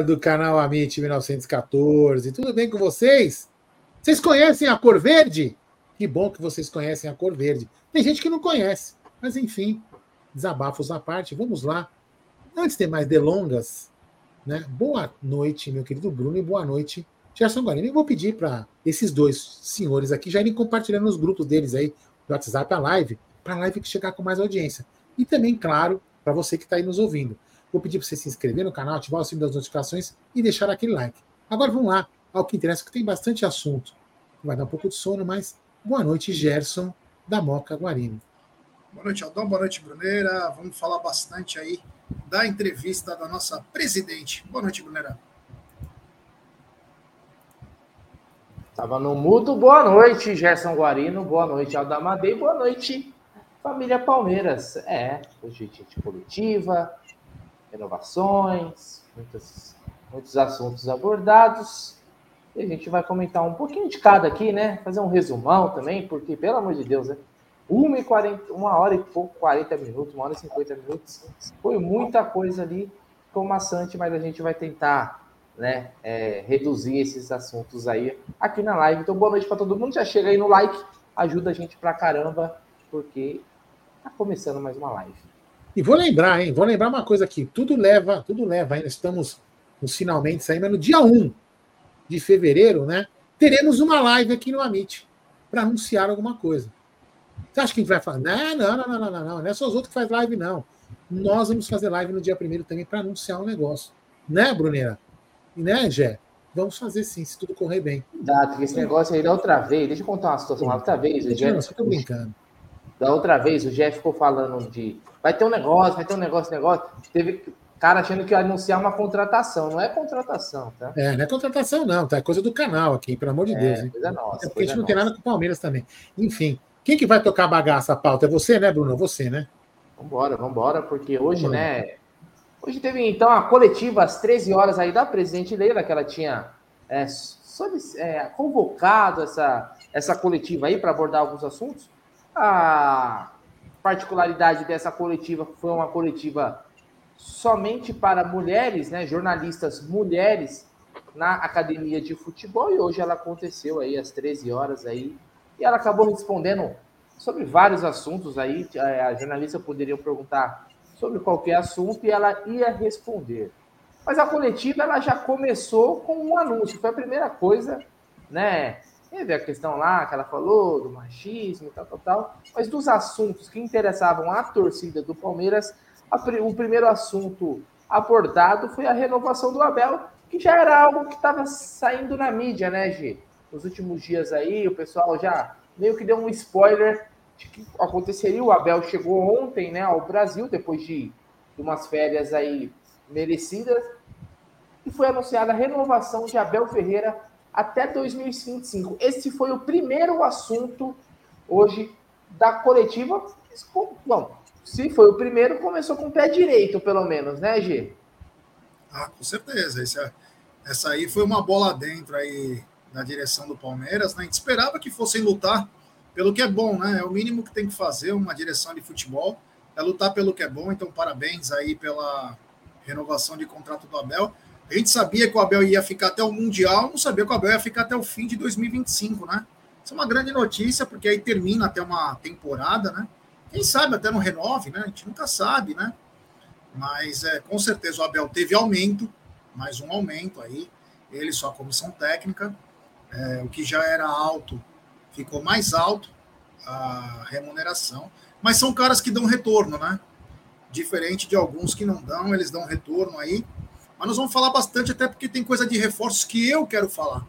Galera do canal Amit 1914, tudo bem com vocês? Vocês conhecem a cor verde? Que bom que vocês conhecem a cor verde. Tem gente que não conhece, mas enfim, desabafos à parte, vamos lá. Antes de mais delongas, né? Boa noite, meu querido Bruno, e boa noite, Gerson Guarani. Eu vou pedir para esses dois senhores aqui já irem compartilhando nos grupos deles aí, do WhatsApp, a live, para a live chegar com mais audiência. E também, claro, para você que está aí nos ouvindo. Vou pedir para você se inscrever no canal, ativar o sininho das notificações e deixar aquele like. Agora vamos lá ao que interessa, que tem bastante assunto. Vai dar um pouco de sono, mas boa noite, Gerson, da Moca Guarino. Boa noite, Aldão. Boa noite, Bruneira. Vamos falar bastante aí da entrevista da nossa presidente. Boa noite, Bruneira. Tava no mudo. Boa noite, Gerson Guarino. Boa noite, Aldamadei. Boa noite, família Palmeiras. É, hoje gente coletiva, renovações, muitos, muitos assuntos abordados. E a gente vai comentar um pouquinho de cada aqui, né? Fazer um resumão também, porque, pelo amor de Deus, né? Uma, e 40, uma hora e pouco, 40 minutos, uma hora e 50 minutos. Foi muita coisa ali, ficou maçante, mas a gente vai tentar né, é, reduzir esses assuntos aí aqui na live. Então, boa noite para todo mundo. Já chega aí no like, ajuda a gente pra caramba, porque tá começando mais uma live. E vou lembrar, hein? Vou lembrar uma coisa aqui. Tudo leva, tudo leva. Ainda estamos nos finalmente saindo, mas no dia 1 de fevereiro, né? Teremos uma live aqui no Amit para anunciar alguma coisa. Você acha que a gente vai falar? Não, não, não, não, não, não, não. Não é só os outros que fazem live, não. Nós vamos fazer live no dia primeiro também para anunciar um negócio. Né, Bruneira? E né, Gé? Vamos fazer sim, se tudo correr bem. Dá, porque esse negócio aí da outra vez, deixa eu contar uma situação. Da outra vez, o Gé. Não, só tô brincando. Da outra vez, o Jeff ficou falando de vai ter um negócio, vai ter um negócio, negócio. Teve cara achando que ia anunciar uma contratação. Não é contratação, tá? É, não é contratação, não, tá? É coisa do canal aqui, pelo amor de é, Deus. Hein? Coisa nossa. É porque a gente não nossa. tem nada com o Palmeiras também. Enfim, quem que vai tocar a bagaça, a pauta? É você, né, Bruno? Você, né? Vambora, vambora, porque hoje, Vambora. né? Hoje teve, então, a coletiva às 13 horas aí da presidente Leila, que ela tinha é, é, convocado essa, essa coletiva aí para abordar alguns assuntos. A particularidade dessa coletiva foi uma coletiva somente para mulheres, né, jornalistas mulheres na academia de futebol e hoje ela aconteceu aí às 13 horas aí e ela acabou respondendo sobre vários assuntos aí, a jornalista poderia perguntar sobre qualquer assunto e ela ia responder. Mas a coletiva ela já começou com um anúncio, foi a primeira coisa, né? Teve a questão lá que ela falou do machismo e tal, tal, tal. Mas dos assuntos que interessavam a torcida do Palmeiras, a, o primeiro assunto abordado foi a renovação do Abel, que já era algo que estava saindo na mídia, né, Gi? Nos últimos dias aí, o pessoal já meio que deu um spoiler de que aconteceria. O Abel chegou ontem, né, ao Brasil, depois de, de umas férias aí merecidas, e foi anunciada a renovação de Abel Ferreira até 2025. Esse foi o primeiro assunto hoje da coletiva. Bom, se foi o primeiro, começou com o pé direito, pelo menos, né, G? Ah, com certeza. Essa, essa aí foi uma bola dentro aí na direção do Palmeiras. Né? A gente esperava que fossem lutar pelo que é bom, né? É o mínimo que tem que fazer uma direção de futebol, é lutar pelo que é bom. Então, parabéns aí pela renovação de contrato do Abel. A gente sabia que o Abel ia ficar até o Mundial, não sabia que o Abel ia ficar até o fim de 2025, né? Isso é uma grande notícia, porque aí termina até uma temporada, né? Quem sabe até não renove, né? A gente nunca sabe, né? Mas é, com certeza o Abel teve aumento, mais um aumento aí, ele sua comissão técnica, é, o que já era alto ficou mais alto a remuneração, mas são caras que dão retorno, né? Diferente de alguns que não dão, eles dão retorno aí. Mas nós vamos falar bastante, até porque tem coisa de reforços que eu quero falar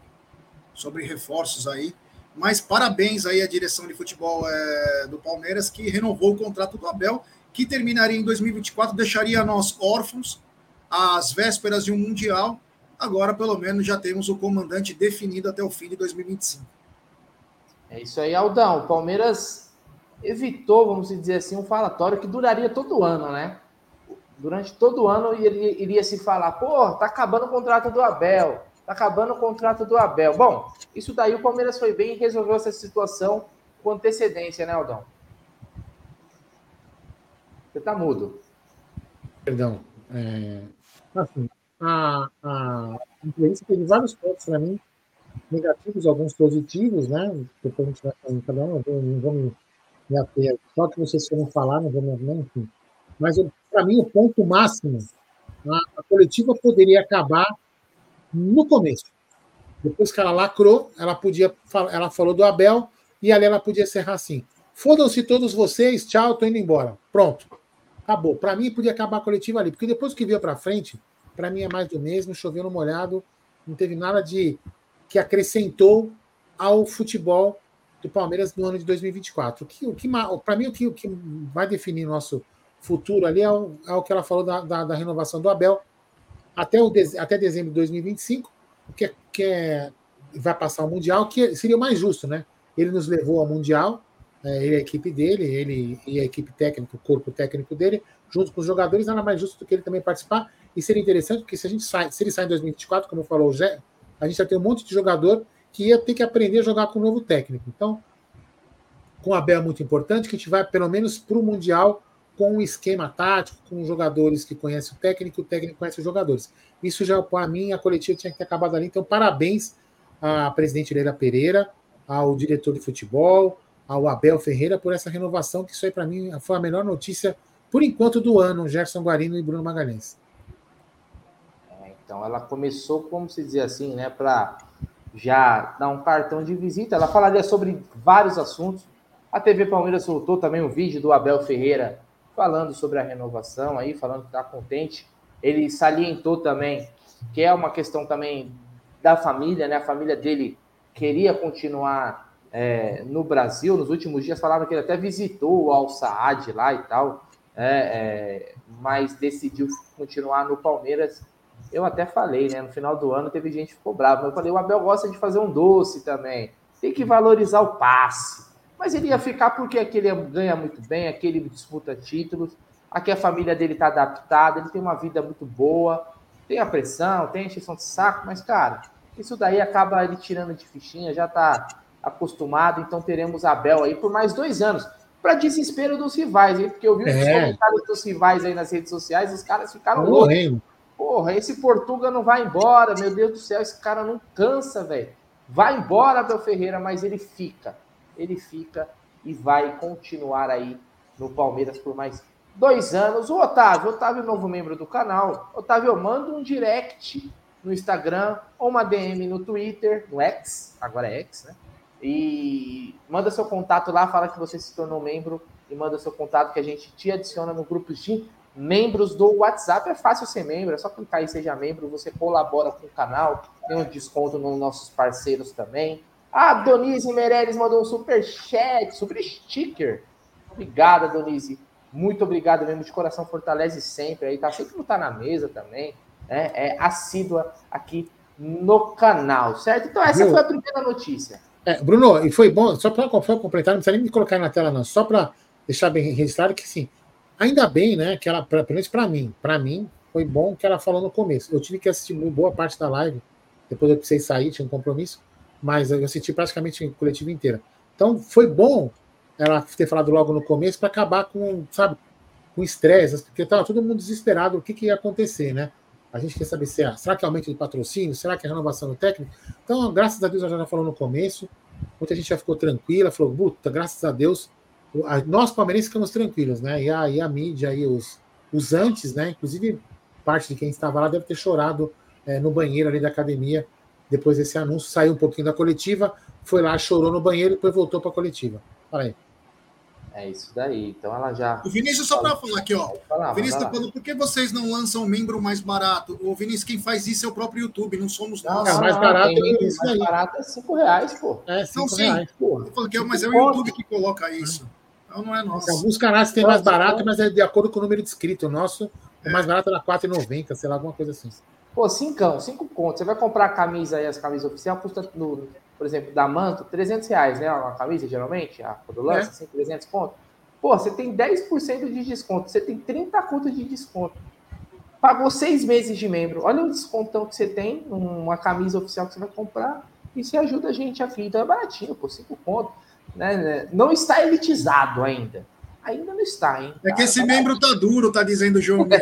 sobre reforços aí. Mas parabéns aí à direção de futebol é, do Palmeiras, que renovou o contrato do Abel, que terminaria em 2024, deixaria nós órfãos às vésperas de um Mundial. Agora, pelo menos, já temos o comandante definido até o fim de 2025. É isso aí, Aldão. O Palmeiras evitou, vamos dizer assim, um falatório que duraria todo ano, né? Durante todo ano iria, iria se falar, pô, tá acabando o contrato do Abel, tá acabando o contrato do Abel. Bom, isso daí o Palmeiras foi bem e resolveu essa situação com antecedência, né, Aldão? Você tá mudo. Perdão. É... Assim, a, a entrevista teve vários pontos para mim, negativos, alguns positivos, né? Depois a gente vai cada um, eu não vou me, ater. Só que vocês foram falar, não vou me ater, enfim. Mas, para mim, o ponto máximo, a, a coletiva poderia acabar no começo. Depois que ela lacrou, ela podia, ela falou do Abel e ali ela podia encerrar assim: fodam-se todos vocês, tchau, tô indo embora. Pronto. Acabou. Para mim, podia acabar a coletiva ali, porque depois que veio para frente, para mim é mais do mesmo, choveu no molhado, não teve nada de que acrescentou ao futebol do Palmeiras no ano de 2024. O que, o que para mim, o que, o que vai definir nosso futuro ali é o, é o que ela falou da, da, da, renovação do Abel até, o, até dezembro de 2025, que, que é, vai passar o Mundial, que seria o mais justo, né? Ele nos levou ao Mundial, é, ele a equipe dele, ele e a equipe técnica, o corpo técnico dele, junto com os jogadores, nada mais justo do que ele também participar. E seria interessante, porque se a gente sai, se ele sai em 2024, como falou o Zé, a gente já tem um monte de jogador que ia ter que aprender a jogar com um novo técnico. Então, com o Abel é muito importante, que a gente vai pelo menos para o Mundial com um esquema tático, com jogadores que conhecem o técnico, o técnico conhece os jogadores. Isso já, para mim, a coletiva tinha que ter acabado ali. Então, parabéns à presidente Leila Pereira, ao diretor de futebol, ao Abel Ferreira por essa renovação, que isso aí para mim foi a melhor notícia, por enquanto, do ano, Gerson Guarino e Bruno Magalhães. É, então ela começou, como se dizer assim, né, para já dar um cartão de visita. Ela falaria sobre vários assuntos. A TV Palmeiras soltou também um vídeo do Abel Ferreira falando sobre a renovação aí, falando que está contente. Ele salientou também que é uma questão também da família, né? A família dele queria continuar é, no Brasil. Nos últimos dias falaram que ele até visitou o Al Saad lá e tal, é, é, mas decidiu continuar no Palmeiras. Eu até falei, né? No final do ano teve gente que ficou brava. Eu falei, o Abel gosta de fazer um doce também. Tem que valorizar o passe. Mas ele ia ficar porque aquele ganha muito bem, aquele disputa títulos, aqui a família dele está adaptada, ele tem uma vida muito boa, tem a pressão, tem a encheção de saco, mas, cara, isso daí acaba ele tirando de fichinha, já está acostumado, então teremos Abel aí por mais dois anos. Para desespero dos rivais, hein? Porque eu vi os é. comentários dos rivais aí nas redes sociais, os caras ficaram loucos. Porra, esse Portuga não vai embora, meu Deus do céu, esse cara não cansa, velho. Vai embora, Abel Ferreira, mas ele fica. Ele fica e vai continuar aí no Palmeiras por mais dois anos. O Otávio, Otávio, novo membro do canal. Otávio, manda um direct no Instagram ou uma DM no Twitter, no X, agora é X, né? E manda seu contato lá, fala que você se tornou membro e manda seu contato que a gente te adiciona no grupo de membros do WhatsApp. É fácil ser membro, é só clicar aí seja membro, você colabora com o canal, tem um desconto nos nossos parceiros também. A Donise Meirelles mandou um super chat, super sticker. Obrigada, Donise. Muito obrigado mesmo, de coração, fortalece sempre aí, tá sempre não tá na mesa também, né? É assídua aqui no canal, certo? Então essa foi a primeira notícia. É, Bruno, e foi bom, só para completar, não precisa nem me colocar na tela, não, só para deixar bem registrado que sim, ainda bem, né, que ela, pelo menos para mim, para mim, foi bom que ela falou no começo. Eu tive que assistir boa parte da live, depois eu precisei sair, tinha um compromisso, mas eu assisti praticamente a coletiva inteira. Então foi bom ela ter falado logo no começo para acabar com, sabe, com estresse, porque estava todo mundo desesperado o que, que ia acontecer, né? A gente quer saber se é, será que é aumento de patrocínio, será que é renovação do técnico? Então, graças a Deus, a já falou no começo, muita gente já ficou tranquila, falou, puta, graças a Deus, nós palmeirenses ficamos tranquilos, né? E a, e a mídia e os, os antes, né? Inclusive, parte de quem estava lá deve ter chorado é, no banheiro ali da academia, depois desse anúncio, saiu um pouquinho da coletiva, foi lá, chorou no banheiro e depois voltou para a coletiva. Fala aí. É isso daí. Então ela já. O Vinícius, só para falar aqui, ó. Falar, o Vinícius tá falando, por que vocês não lançam um membro mais barato? O Vinícius, quem faz isso é o próprio YouTube, não somos nós. Não, é mais barato é isso mais barato é 5 reais, pô. É, 5 reais, pô. Eu que é, mas é o YouTube que coloca isso. Então não é nosso. Alguns canais têm mais barato, mas é de acordo com o número de inscritos. O nosso, é. o mais barato era R$4,90, sei lá, alguma coisa assim. Pô, cincão, cinco contos. Você vai comprar a camisa aí, as camisas oficiais, custa, no, por exemplo, da Manto, 300 reais, né? Uma camisa, geralmente, a lança, é. assim, 300 contos. Pô, você tem 10% de desconto, você tem 30 contas de desconto. Pagou seis meses de membro. Olha o descontão que você tem, uma camisa oficial que você vai comprar. E você ajuda a gente aqui. Então é baratinho, pô, 5 contos. Né? Não está elitizado ainda. Ainda não está, hein? É que esse tá membro tá duro, tá dizendo o João.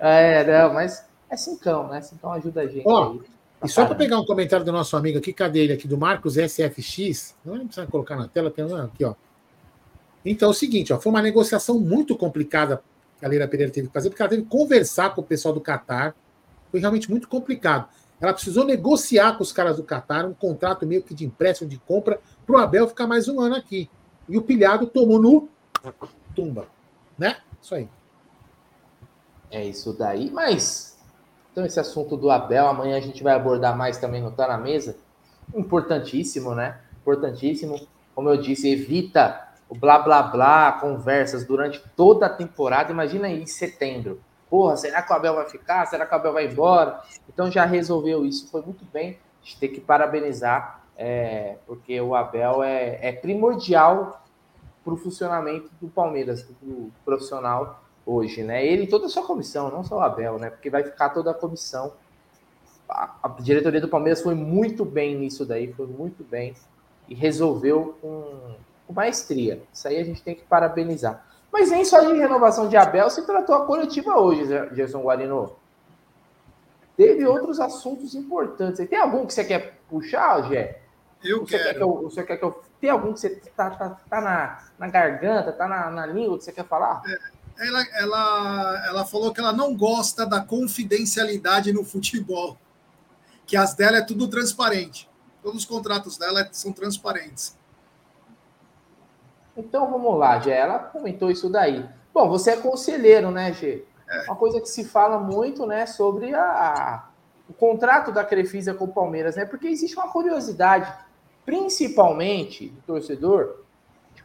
É, é, não, mas é cincão, né? Então ajuda a gente Ó, aí. E só para pegar um comentário do nosso amigo aqui, cadê ele aqui? Do Marcos SFX. Não precisa colocar na tela, tem aqui, ó. Então é o seguinte, ó, foi uma negociação muito complicada que a Leila Pereira teve que fazer, porque ela teve que conversar com o pessoal do Catar. Foi realmente muito complicado. Ela precisou negociar com os caras do Catar um contrato meio que de empréstimo de compra para o Abel ficar mais um ano aqui. E o pilhado tomou no tumba. Né? Isso aí. É isso daí, mas então esse assunto do Abel, amanhã a gente vai abordar mais também no Tá na Mesa. Importantíssimo, né? Importantíssimo. Como eu disse, evita o blá blá blá, conversas durante toda a temporada. Imagina aí em setembro. Porra, será que o Abel vai ficar? Será que o Abel vai embora? Então já resolveu isso, foi muito bem. A gente tem que parabenizar, é, porque o Abel é, é primordial para o funcionamento do Palmeiras, do profissional hoje, né? Ele e toda a sua comissão, não só o Abel, né? Porque vai ficar toda a comissão. A, a diretoria do Palmeiras foi muito bem nisso daí, foi muito bem e resolveu com, com maestria. Isso aí a gente tem que parabenizar. Mas nem só de renovação de Abel se tratou a coletiva hoje, Gerson Guarino. Teve outros assuntos importantes. Tem algum que você quer puxar, Gé? Eu você quero. Quer que eu, você quer que eu... Tem algum que você tá, tá, tá na, na garganta, tá na, na língua que você quer falar? É, ela, ela, ela falou que ela não gosta da confidencialidade no futebol. Que as dela é tudo transparente. Todos os contratos dela são transparentes. Então vamos lá, Gê. Ela comentou isso daí. Bom, você é conselheiro, né, Gê? É. Uma coisa que se fala muito, né, sobre a, o contrato da Crefisa com o Palmeiras, né? Porque existe uma curiosidade, principalmente do torcedor,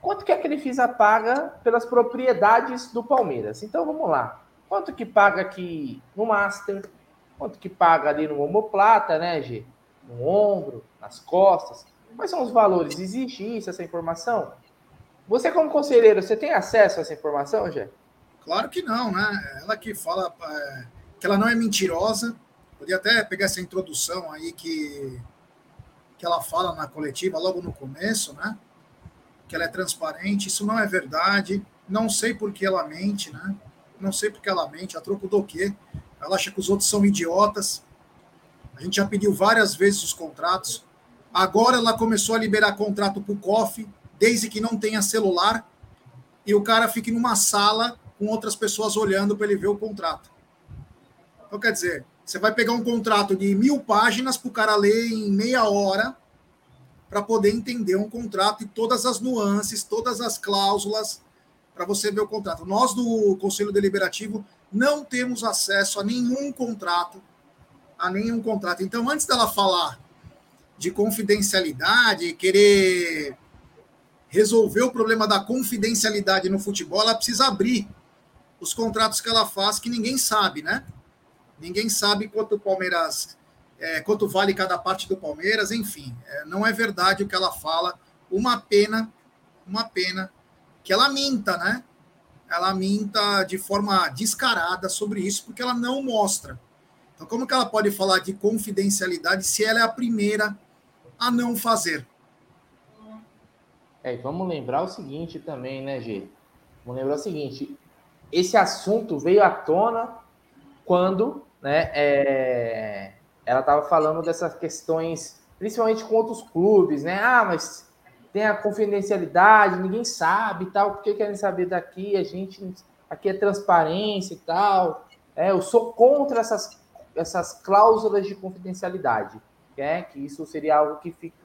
quanto que a Crefisa paga pelas propriedades do Palmeiras. Então vamos lá. Quanto que paga aqui no Master? Quanto que paga ali no omoplata, né, Gê? No ombro, nas costas? Quais são os valores? Existe isso, essa informação? Você, como conselheiro, você tem acesso a essa informação, Jé? Claro que não, né? Ela que fala é, que ela não é mentirosa. Podia até pegar essa introdução aí que, que ela fala na coletiva logo no começo, né? Que ela é transparente. Isso não é verdade. Não sei por que ela mente, né? Não sei por que ela mente. A troco do quê? Ela acha que os outros são idiotas. A gente já pediu várias vezes os contratos. Agora ela começou a liberar contrato para o COF desde que não tenha celular e o cara fique numa sala com outras pessoas olhando para ele ver o contrato. Então, quer dizer, você vai pegar um contrato de mil páginas para o cara ler em meia hora para poder entender um contrato e todas as nuances, todas as cláusulas para você ver o contrato. Nós do Conselho Deliberativo não temos acesso a nenhum contrato, a nenhum contrato. Então, antes dela falar de confidencialidade, querer resolver o problema da confidencialidade no futebol, ela precisa abrir os contratos que ela faz, que ninguém sabe, né? Ninguém sabe quanto o Palmeiras, é, quanto vale cada parte do Palmeiras, enfim. É, não é verdade o que ela fala. Uma pena, uma pena que ela minta, né? Ela minta de forma descarada sobre isso, porque ela não mostra. Então, como que ela pode falar de confidencialidade se ela é a primeira a não fazer? É, vamos lembrar o seguinte também, né, Gê? Vamos lembrar o seguinte: esse assunto veio à tona quando né, é, ela estava falando dessas questões, principalmente com outros clubes, né? Ah, mas tem a confidencialidade, ninguém sabe e tal, por que querem saber daqui? A gente aqui é transparência e tal. É, eu sou contra essas, essas cláusulas de confidencialidade, é, que isso seria algo que fica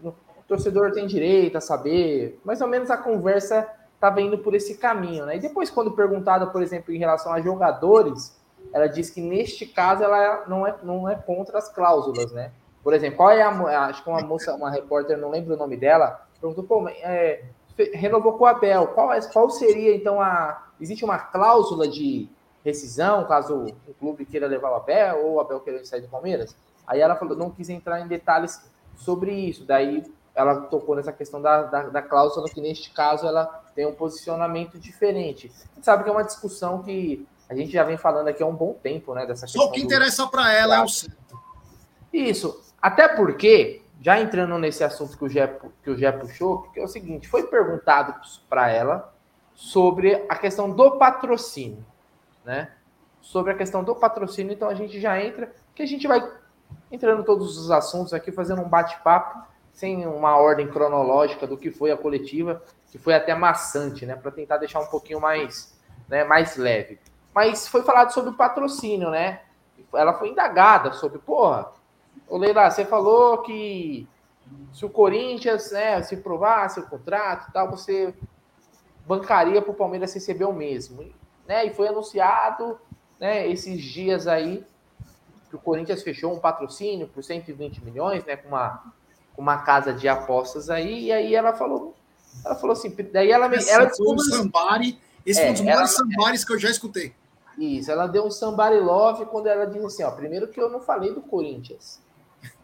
torcedor tem direito a saber. Mais ou menos a conversa estava indo por esse caminho, né? E depois, quando perguntada, por exemplo, em relação a jogadores, ela diz que neste caso ela não é, não é contra as cláusulas, né? Por exemplo, qual é a. Acho que uma moça, uma repórter, não lembro o nome dela, perguntou, pô, é, renovou com o Abel, qual, é, qual seria então a. Existe uma cláusula de rescisão, caso o clube queira levar o Abel ou o Abel queira sair do Palmeiras? Aí ela falou, não quis entrar em detalhes sobre isso. Daí ela tocou nessa questão da, da, da, cláusula, que neste caso ela tem um posicionamento diferente. A gente sabe que é uma discussão que a gente já vem falando aqui há um bom tempo, né? Dessa Só o que interessa para ela é o centro. Isso. Até porque, já entrando nesse assunto que o Gé, que o Gé puxou, que é o seguinte: foi perguntado para ela sobre a questão do patrocínio, né? sobre a questão do patrocínio, então a gente já entra, que a gente vai entrando todos os assuntos aqui, fazendo um bate-papo, sem uma ordem cronológica do que foi a coletiva, que foi até maçante, né? Para tentar deixar um pouquinho mais, né, mais leve. Mas foi falado sobre o patrocínio, né? Ela foi indagada sobre, porra, ô Leila, você falou que se o Corinthians, né, se provasse o contrato e tal, você bancaria para o Palmeiras receber o mesmo, né? E foi anunciado, né, esses dias aí que o Corinthians fechou um patrocínio por 120 milhões, né, com uma, com uma casa de apostas aí, e aí ela falou, ela falou assim, daí ela esse ela foi um sambari, esse é, foi um dos maiores sambares que eu já escutei. Isso, ela deu um sambari love quando ela disse assim, ó, primeiro que eu não falei do Corinthians.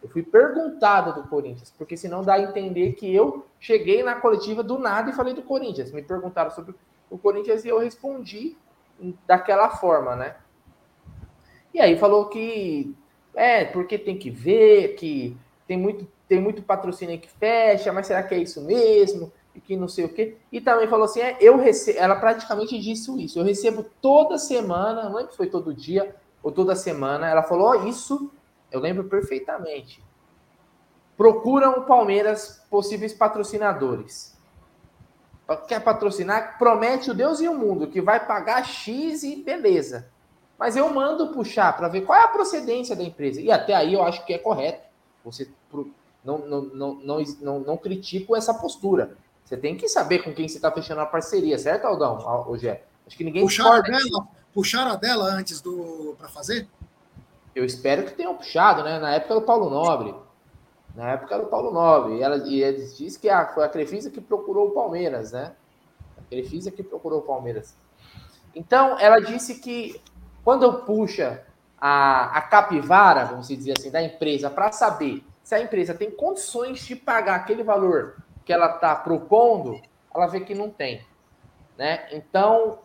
Eu fui perguntada do Corinthians, porque senão dá a entender que eu cheguei na coletiva do nada e falei do Corinthians. Me perguntaram sobre o Corinthians e eu respondi daquela forma, né? E aí falou que é, porque tem que ver, que tem muito, tem muito patrocínio que fecha, mas será que é isso mesmo? Que não sei o quê. E também falou assim: é, eu recebo, ela praticamente disse isso. Eu recebo toda semana, não lembro se foi todo dia ou toda semana. Ela falou: oh, isso eu lembro perfeitamente. Procuram o Palmeiras possíveis patrocinadores. Quer patrocinar? Promete o Deus e o mundo que vai pagar X e beleza. Mas eu mando puxar para ver qual é a procedência da empresa. E até aí eu acho que é correto. Você não, não, não, não, não, não critico essa postura. Você tem que saber com quem você está fechando a parceria, certo, Aldão? Hoje é. Acho que ninguém puxaram dela, puxaram a dela antes do para fazer? Eu espero que tenham puxado, né? Na época do Paulo Nobre. Na época do Paulo Nobre. E, ela, e eles dizem que a, foi a Crefisa que procurou o Palmeiras, né? A Crefisa que procurou o Palmeiras. Então, ela disse que quando puxa a, a capivara, vamos dizer assim, da empresa para saber se a empresa tem condições de pagar aquele valor que ela está propondo, ela vê que não tem. Né? Então,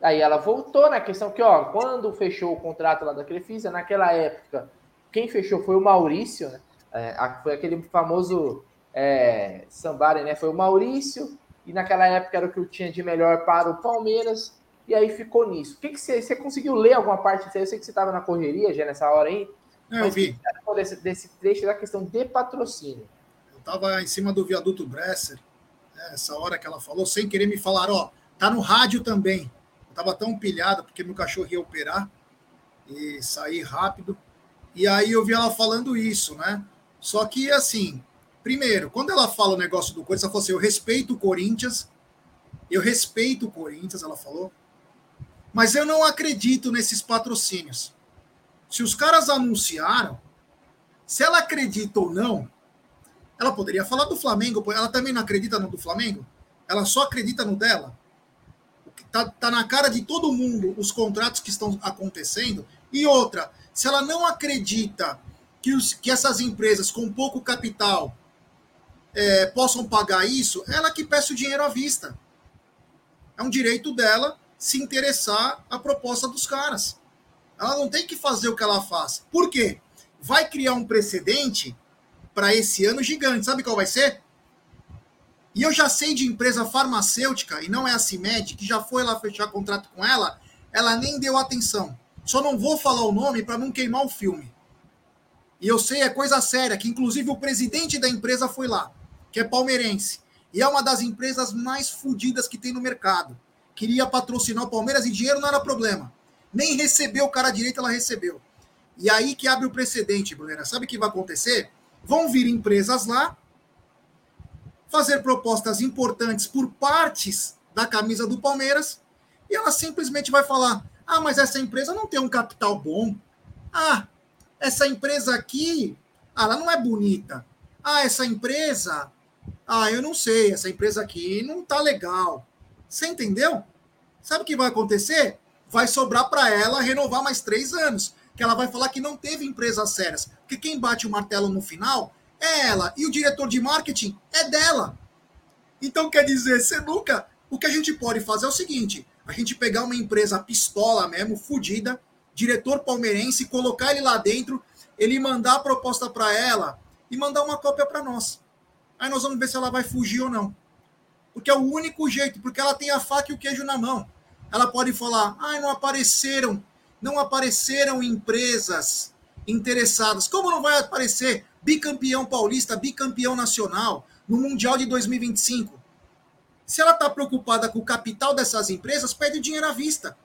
aí ela voltou na questão que, ó, quando fechou o contrato lá da Crefisa, naquela época, quem fechou foi o Maurício, né? É, foi aquele famoso é, Sambari, né? Foi o Maurício, e naquela época era o que eu tinha de melhor para o Palmeiras e aí ficou nisso. O que, que você, você conseguiu ler alguma parte disso? Eu sei que você estava na correria já nessa hora aí. eu vi. Desse, desse trecho da questão de patrocínio. Estava em cima do viaduto Bresser, né, essa hora que ela falou, sem querer me falar, ó, tá no rádio também. Eu estava tão pilhado porque meu cachorro ia operar e sair rápido. E aí eu vi ela falando isso, né? Só que, assim, primeiro, quando ela fala o negócio do Corinthians, ela falou assim: eu respeito o Corinthians, eu respeito o Corinthians, ela falou, mas eu não acredito nesses patrocínios. Se os caras anunciaram, se ela acredita ou não, ela poderia falar do Flamengo, ela também não acredita no do Flamengo? Ela só acredita no dela? Tá, tá na cara de todo mundo os contratos que estão acontecendo. E outra, se ela não acredita que, os, que essas empresas com pouco capital é, possam pagar isso, ela que peça o dinheiro à vista. É um direito dela se interessar a proposta dos caras. Ela não tem que fazer o que ela faz. Por quê? Vai criar um precedente para esse ano gigante. Sabe qual vai ser? E eu já sei de empresa farmacêutica, e não é a CIMED, que já foi lá fechar contrato com ela, ela nem deu atenção. Só não vou falar o nome para não queimar o filme. E eu sei, é coisa séria, que inclusive o presidente da empresa foi lá, que é palmeirense. E é uma das empresas mais fodidas que tem no mercado queria patrocinar o Palmeiras e dinheiro não era problema. Nem recebeu o cara direito, ela recebeu. E aí que abre o precedente, Brunera. Sabe o que vai acontecer? Vão vir empresas lá, fazer propostas importantes por partes da camisa do Palmeiras, e ela simplesmente vai falar: ah, mas essa empresa não tem um capital bom. Ah, essa empresa aqui, ah, ela não é bonita. Ah, essa empresa, ah, eu não sei, essa empresa aqui não tá legal. Você entendeu? Sabe o que vai acontecer? Vai sobrar para ela renovar mais três anos. Que ela vai falar que não teve empresas sérias. Porque quem bate o martelo no final é ela. E o diretor de marketing é dela. Então, quer dizer, você nunca. O que a gente pode fazer é o seguinte: a gente pegar uma empresa pistola mesmo, fodida, diretor palmeirense, colocar ele lá dentro, ele mandar a proposta para ela e mandar uma cópia para nós. Aí nós vamos ver se ela vai fugir ou não porque é o único jeito, porque ela tem a faca e o queijo na mão. Ela pode falar, ai, não apareceram não apareceram empresas interessadas. Como não vai aparecer bicampeão paulista, bicampeão nacional no Mundial de 2025? Se ela está preocupada com o capital dessas empresas, pede o dinheiro à vista.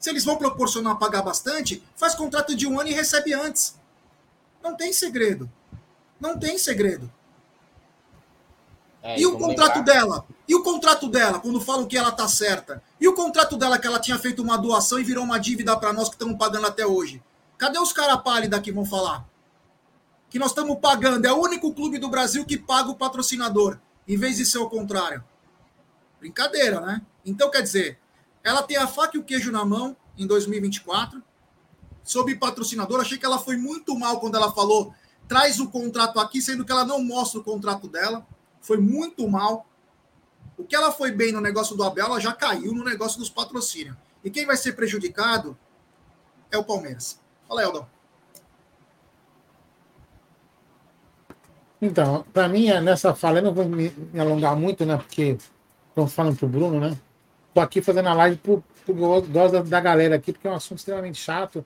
Se eles vão proporcionar pagar bastante, faz contrato de um ano e recebe antes. Não tem segredo. Não tem segredo. É, e o contrato dela? E o contrato dela, quando falam que ela tá certa? E o contrato dela que ela tinha feito uma doação e virou uma dívida para nós que estamos pagando até hoje? Cadê os caras pálidos que vão falar? Que nós estamos pagando. É o único clube do Brasil que paga o patrocinador, em vez de ser o contrário. Brincadeira, né? Então, quer dizer, ela tem a faca e o queijo na mão em 2024. Sob patrocinador, achei que ela foi muito mal quando ela falou traz o contrato aqui, sendo que ela não mostra o contrato dela. Foi muito mal. O que ela foi bem no negócio do Abel, ela já caiu no negócio dos patrocínios. E quem vai ser prejudicado é o Palmeiras. Fala, Eldon. Então, para mim, é nessa fala, eu não vou me alongar muito, né? Porque estão falando pro Bruno, né? Tô aqui fazendo a live pro, pro gosto da galera aqui, porque é um assunto extremamente chato.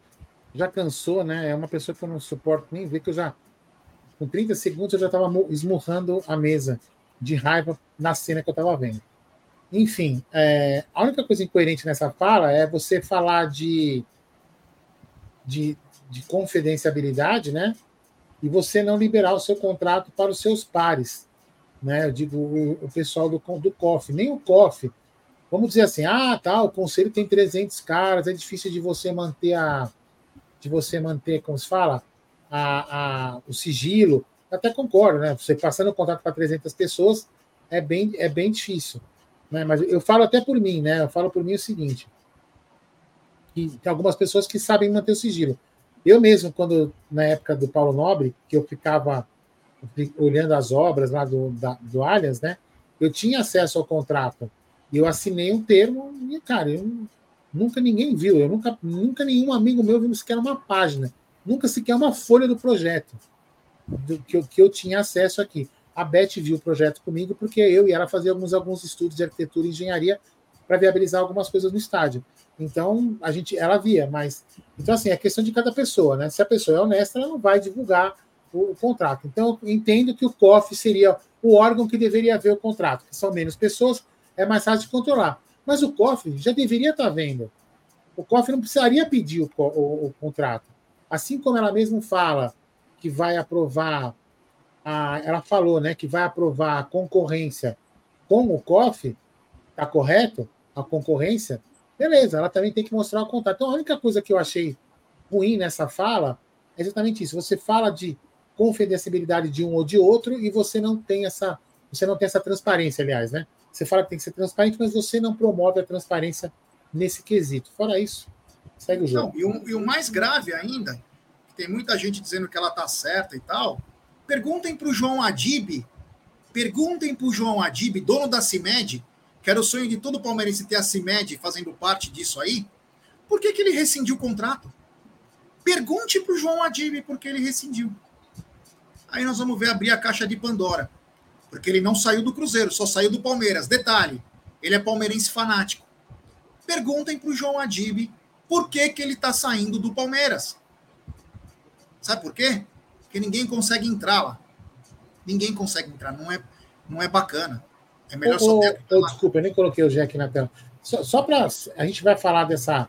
Já cansou, né? É uma pessoa que eu não suporto nem ver, que eu já. Com 30 segundos eu já estava esmurrando a mesa de raiva na cena que eu estava vendo. Enfim, é, a única coisa incoerente nessa fala é você falar de, de, de confidencialidade, né? E você não liberar o seu contrato para os seus pares. Né? Eu digo o, o pessoal do, do COF, nem o COF vamos dizer assim, ah, tá, o conselho tem 300 caras, é difícil de você manter a de você manter, como se fala, a, a, o sigilo. Até concordo, né? Você passando o contrato para 300 pessoas é bem, é bem difícil. Né? Mas eu falo até por mim, né? Eu falo por mim o seguinte: que tem algumas pessoas que sabem manter o sigilo. Eu mesmo, quando na época do Paulo Nobre, que eu ficava olhando as obras lá do, da, do Allianz, né? Eu tinha acesso ao contrato e eu assinei um termo e, cara, eu, nunca ninguém viu. Eu nunca, nunca nenhum amigo meu viu sequer uma página. Nunca sequer uma folha do projeto do, que, que eu tinha acesso aqui. A Beth viu o projeto comigo porque eu e ela fazia alguns, alguns estudos de arquitetura e engenharia para viabilizar algumas coisas no estádio. Então, a gente, ela via, mas. Então, assim, é questão de cada pessoa, né? Se a pessoa é honesta, ela não vai divulgar o, o contrato. Então, eu entendo que o COF seria o órgão que deveria ver o contrato, que são menos pessoas, é mais fácil de controlar. Mas o COF já deveria estar vendo. O COF não precisaria pedir o, o, o contrato. Assim como ela mesma fala que vai aprovar, a, ela falou né, que vai aprovar a concorrência com o COF, está correto? A concorrência, beleza, ela também tem que mostrar o contrato. Então, a única coisa que eu achei ruim nessa fala é exatamente isso. Você fala de confidencialidade de um ou de outro e você não tem essa, você não tem essa transparência, aliás, né? Você fala que tem que ser transparente, mas você não promove a transparência nesse quesito. Fora isso, segue o jogo. Não, e, o, e o mais grave ainda, tem muita gente dizendo que ela está certa e tal. Perguntem para o João Adib, perguntem para o João Adib, dono da CIMED, que era o sonho de todo palmeirense ter a CIMED fazendo parte disso aí, por que, que ele rescindiu o contrato? Pergunte para o João Adib por que ele rescindiu. Aí nós vamos ver abrir a caixa de Pandora porque ele não saiu do Cruzeiro, só saiu do Palmeiras. Detalhe, ele é palmeirense fanático. Perguntem para o João Adib por que, que ele está saindo do Palmeiras. Sabe por quê? Porque ninguém consegue entrar lá. Ninguém consegue entrar, não é, não é bacana. É melhor ô, só ter. Ô, desculpa, eu nem coloquei o Jack na tela. Só, só para. A gente vai falar dessa,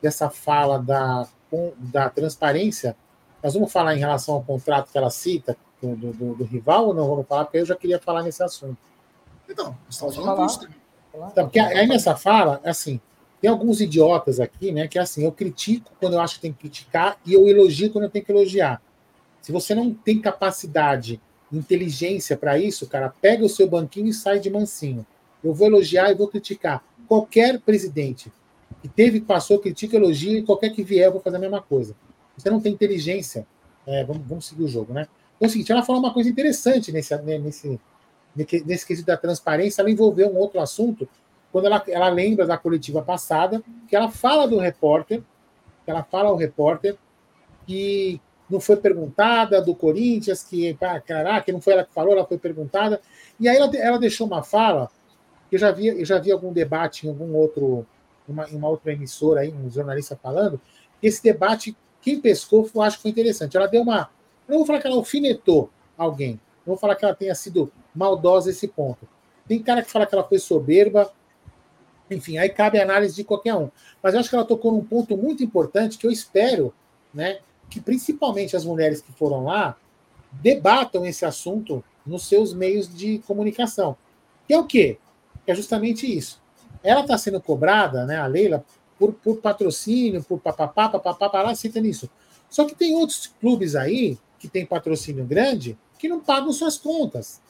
dessa fala da, da transparência. Nós vamos falar em relação ao contrato que ela cita, do, do, do, rival ou não vamos falar? Porque eu já queria falar nesse assunto. Então, estamos falando disso Então, porque aí nessa fala, assim, tem alguns idiotas aqui, né? Que assim, eu critico quando eu acho que tem que criticar e eu elogio quando eu tenho que elogiar. Se você não tem capacidade, inteligência para isso, cara, pega o seu banquinho e sai de mansinho. Eu vou elogiar e vou criticar. Qualquer presidente que teve, passou, critica, elogia, e qualquer que vier, eu vou fazer a mesma coisa. Você não tem inteligência. É, vamos, vamos seguir o jogo, né? É o seguinte, ela falou uma coisa interessante nesse, né, nesse, nesse quesito da transparência, ela envolveu um outro assunto, quando ela, ela lembra da coletiva passada, que ela fala do repórter, que ela fala ao repórter que não foi perguntada do Corinthians, que, que não foi ela que falou, ela foi perguntada. E aí ela, ela deixou uma fala, eu já vi, eu já vi algum debate em algum outro, uma, em uma outra emissora aí, um jornalista falando, esse debate, quem pescou, eu acho que foi interessante. Ela deu uma. Não vou falar que ela alfinetou alguém, não vou falar que ela tenha sido maldosa esse ponto. Tem cara que fala que ela foi soberba, enfim, aí cabe a análise de qualquer um. Mas eu acho que ela tocou num ponto muito importante que eu espero, né, que principalmente as mulheres que foram lá debatam esse assunto nos seus meios de comunicação. Que é o quê? É justamente isso. Ela está sendo cobrada, né, a Leila, por, por patrocínio, por papapá, papapá, lá cita nisso. Só que tem outros clubes aí que tem patrocínio grande que não pagam suas contas.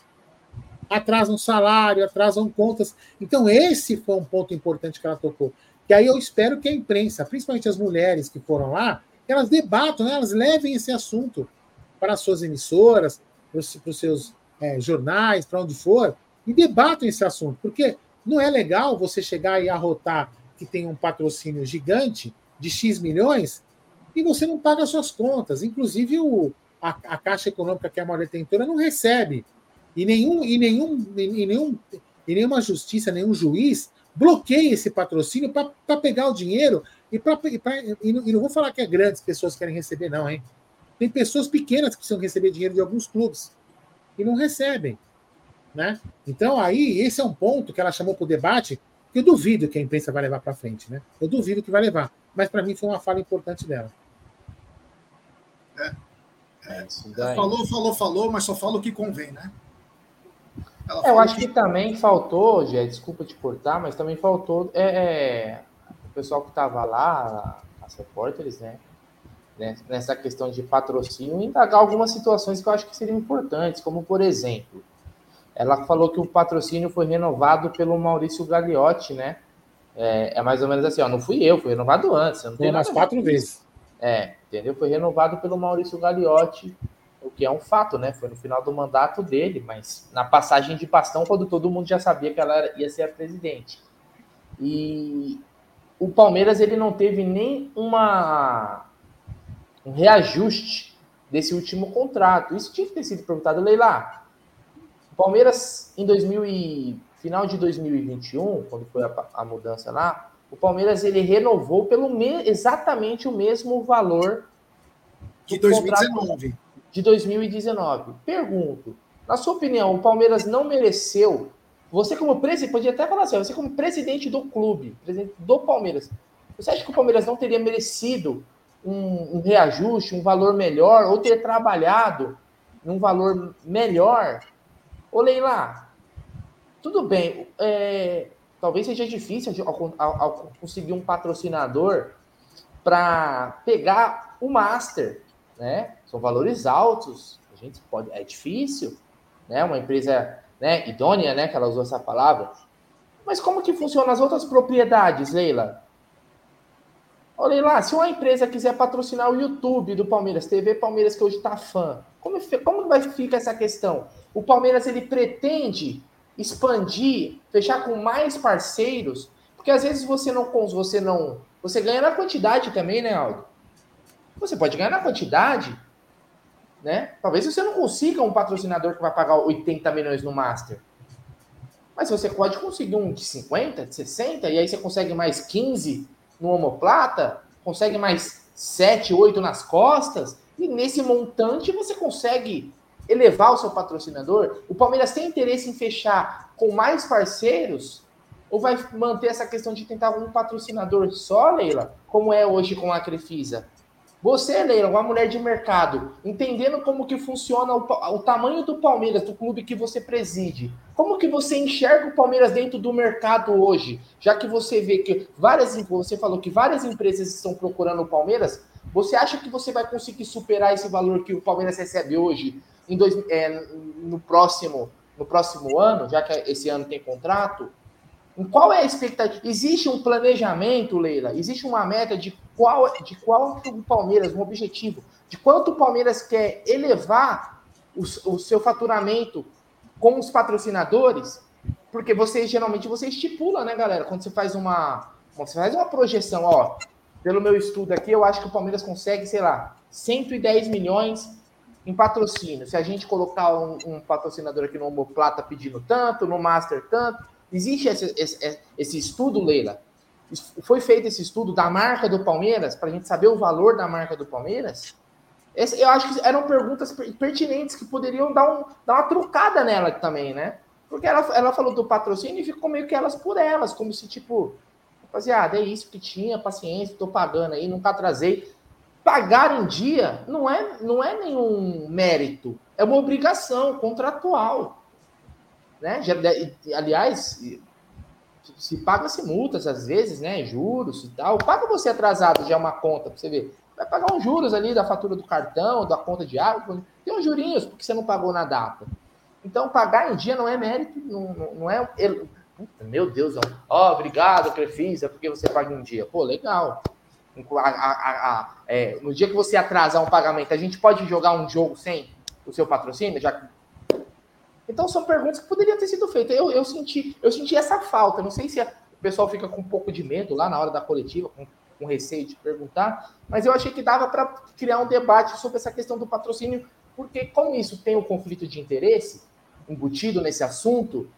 Atrasam salário, atrasam contas. Então, esse foi um ponto importante que ela tocou. Que aí eu espero que a imprensa, principalmente as mulheres que foram lá, elas debatam, né, elas levem esse assunto para as suas emissoras, para os, para os seus é, jornais, para onde for, e debatam esse assunto. Porque não é legal você chegar e arrotar que tem um patrocínio gigante de X milhões e você não paga suas contas. Inclusive, o, a, a Caixa Econômica, que é a maior detentora, não recebe. E, nenhum, e, nenhum, e, nenhum, e nenhuma justiça, nenhum juiz bloqueia esse patrocínio para pegar o dinheiro e, pra, e, pra, e, não, e não vou falar que é grandes pessoas querem receber, não, hein? Tem pessoas pequenas que precisam receber dinheiro de alguns clubes e não recebem. Né? Então, aí, esse é um ponto que ela chamou para o debate que eu duvido que a imprensa vai levar para frente. Né? Eu duvido que vai levar. Mas, para mim, foi uma fala importante dela. É. É, falou, falou, falou, mas só fala o que convém, né? É, eu acho que... que... também faltou, Gé, desculpa te cortar, mas também faltou é, é o pessoal que estava lá, as repórteres, né? Nessa questão de patrocínio, indagar algumas situações que eu acho que seriam importantes, como por exemplo, ela falou que o patrocínio foi renovado pelo Maurício Gagliotti, né? É, é mais ou menos assim, ó, não fui eu, foi renovado antes. Não foi umas quatro vezes. É, entendeu? Foi renovado pelo Maurício Gagliotti, o que é um fato, né? Foi no final do mandato dele, mas na passagem de bastão, quando todo mundo já sabia que ela ia ser a presidente. E o Palmeiras ele não teve nem uma um reajuste desse último contrato. Isso tinha que ter sido perguntado, Leila. O Palmeiras em 2000 e, final de 2021, quando foi a, a mudança lá, o Palmeiras ele renovou pelo me, exatamente o mesmo valor de 2019. De 2019. Pergunto, na sua opinião, o Palmeiras não mereceu você, como presidente, podia até falar assim, você, como presidente do clube, presidente do Palmeiras, você acha que o Palmeiras não teria merecido um, um reajuste, um valor melhor, ou ter trabalhado num valor melhor? Ô Leila, tudo bem, é, talvez seja difícil ao, ao, conseguir um patrocinador para pegar o Master, né? São valores altos, a gente pode, é difícil, né? Uma empresa né, idônea, né, que ela usou essa palavra. Mas como que funciona as outras propriedades, Leila? Olha lá, se uma empresa quiser patrocinar o YouTube do Palmeiras, TV Palmeiras que hoje está fã, como, como vai ficar essa questão? O Palmeiras ele pretende expandir, fechar com mais parceiros, porque às vezes você não você não, você ganha na quantidade também, né, Aldo? Você pode ganhar na quantidade, né? Talvez você não consiga um patrocinador que vai pagar 80 milhões no Master. Mas você pode conseguir um de 50, de 60, e aí você consegue mais 15 no omoplata, consegue mais 7, 8 nas costas, e nesse montante você consegue elevar o seu patrocinador. O Palmeiras tem interesse em fechar com mais parceiros ou vai manter essa questão de tentar um patrocinador só, Leila, como é hoje com a Crefisa? Você, Leila, uma mulher de mercado, entendendo como que funciona o, o, tamanho do Palmeiras, do clube que você preside, como que você enxerga o Palmeiras dentro do mercado hoje? Já que você vê que várias, você falou que várias empresas estão procurando o Palmeiras, você acha que você vai conseguir superar esse valor que o Palmeiras recebe hoje em dois, é, no próximo no próximo ano, já que esse ano tem contrato? Qual é a expectativa? Existe um planejamento, Leila? Existe uma meta de qual, de qual o Palmeiras, um objetivo, de quanto o Palmeiras quer elevar o, o seu faturamento com os patrocinadores? Porque você geralmente você estipula, né, galera? Quando você faz uma, você faz uma projeção, ó, pelo meu estudo aqui, eu acho que o Palmeiras consegue, sei lá, 110 milhões em patrocínio. Se a gente colocar um, um patrocinador aqui no Homoplata pedindo tanto, no Master tanto, Existe esse, esse, esse estudo, Leila? foi feito esse estudo da marca do Palmeiras, para a gente saber o valor da marca do Palmeiras? Esse, eu acho que eram perguntas pertinentes que poderiam dar, um, dar uma trucada nela também, né? Porque ela, ela falou do patrocínio e ficou meio que elas por elas, como se, tipo, rapaziada, é isso que tinha, paciência, tô pagando aí, nunca atrasei. Pagar em dia não é, não é nenhum mérito, é uma obrigação contratual. Né? Aliás, se paga-se multas às vezes, né? Juros e tal. Paga você atrasado já uma conta para você ver. Vai pagar uns juros ali da fatura do cartão, da conta de água. Tem uns jurinhos porque você não pagou na data. Então, pagar em dia não é mérito, não, não é. Meu Deus, oh, obrigado, Crefisa, porque você paga em dia. Pô, legal. A, a, a, é, no dia que você atrasar um pagamento, a gente pode jogar um jogo sem o seu patrocínio? Já então são perguntas que poderiam ter sido feitas. Eu, eu, senti, eu senti essa falta. Não sei se o pessoal fica com um pouco de medo lá na hora da coletiva, com, com receio de perguntar, mas eu achei que dava para criar um debate sobre essa questão do patrocínio, porque como isso tem o um conflito de interesse embutido nesse assunto,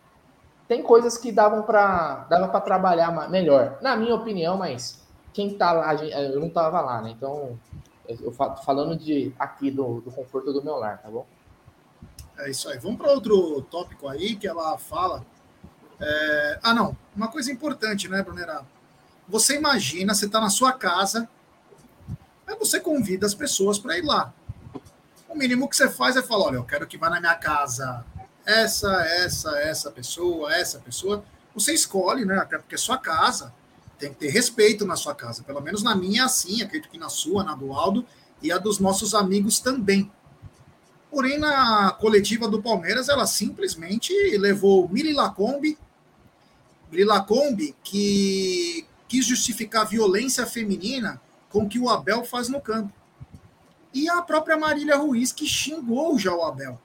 tem coisas que davam para dava para trabalhar melhor, na minha opinião, mas quem tá lá, eu não estava lá, né? Então, eu falando de aqui do, do conforto do meu lar, tá bom? É isso aí. Vamos para outro tópico aí que ela fala. É... Ah, não. Uma coisa importante, né, Brunera? Você imagina, você está na sua casa, aí você convida as pessoas para ir lá. O mínimo que você faz é falar: olha, eu quero que vá na minha casa essa, essa, essa pessoa, essa pessoa. Você escolhe, né? Até porque é sua casa. Tem que ter respeito na sua casa. Pelo menos na minha assim, acredito que na sua, na do Aldo e a dos nossos amigos também. Porém, na coletiva do Palmeiras, ela simplesmente levou Mili Lacombe, Mili Lacombe, que quis justificar a violência feminina com que o Abel faz no campo. E a própria Marília Ruiz, que xingou já o Abel.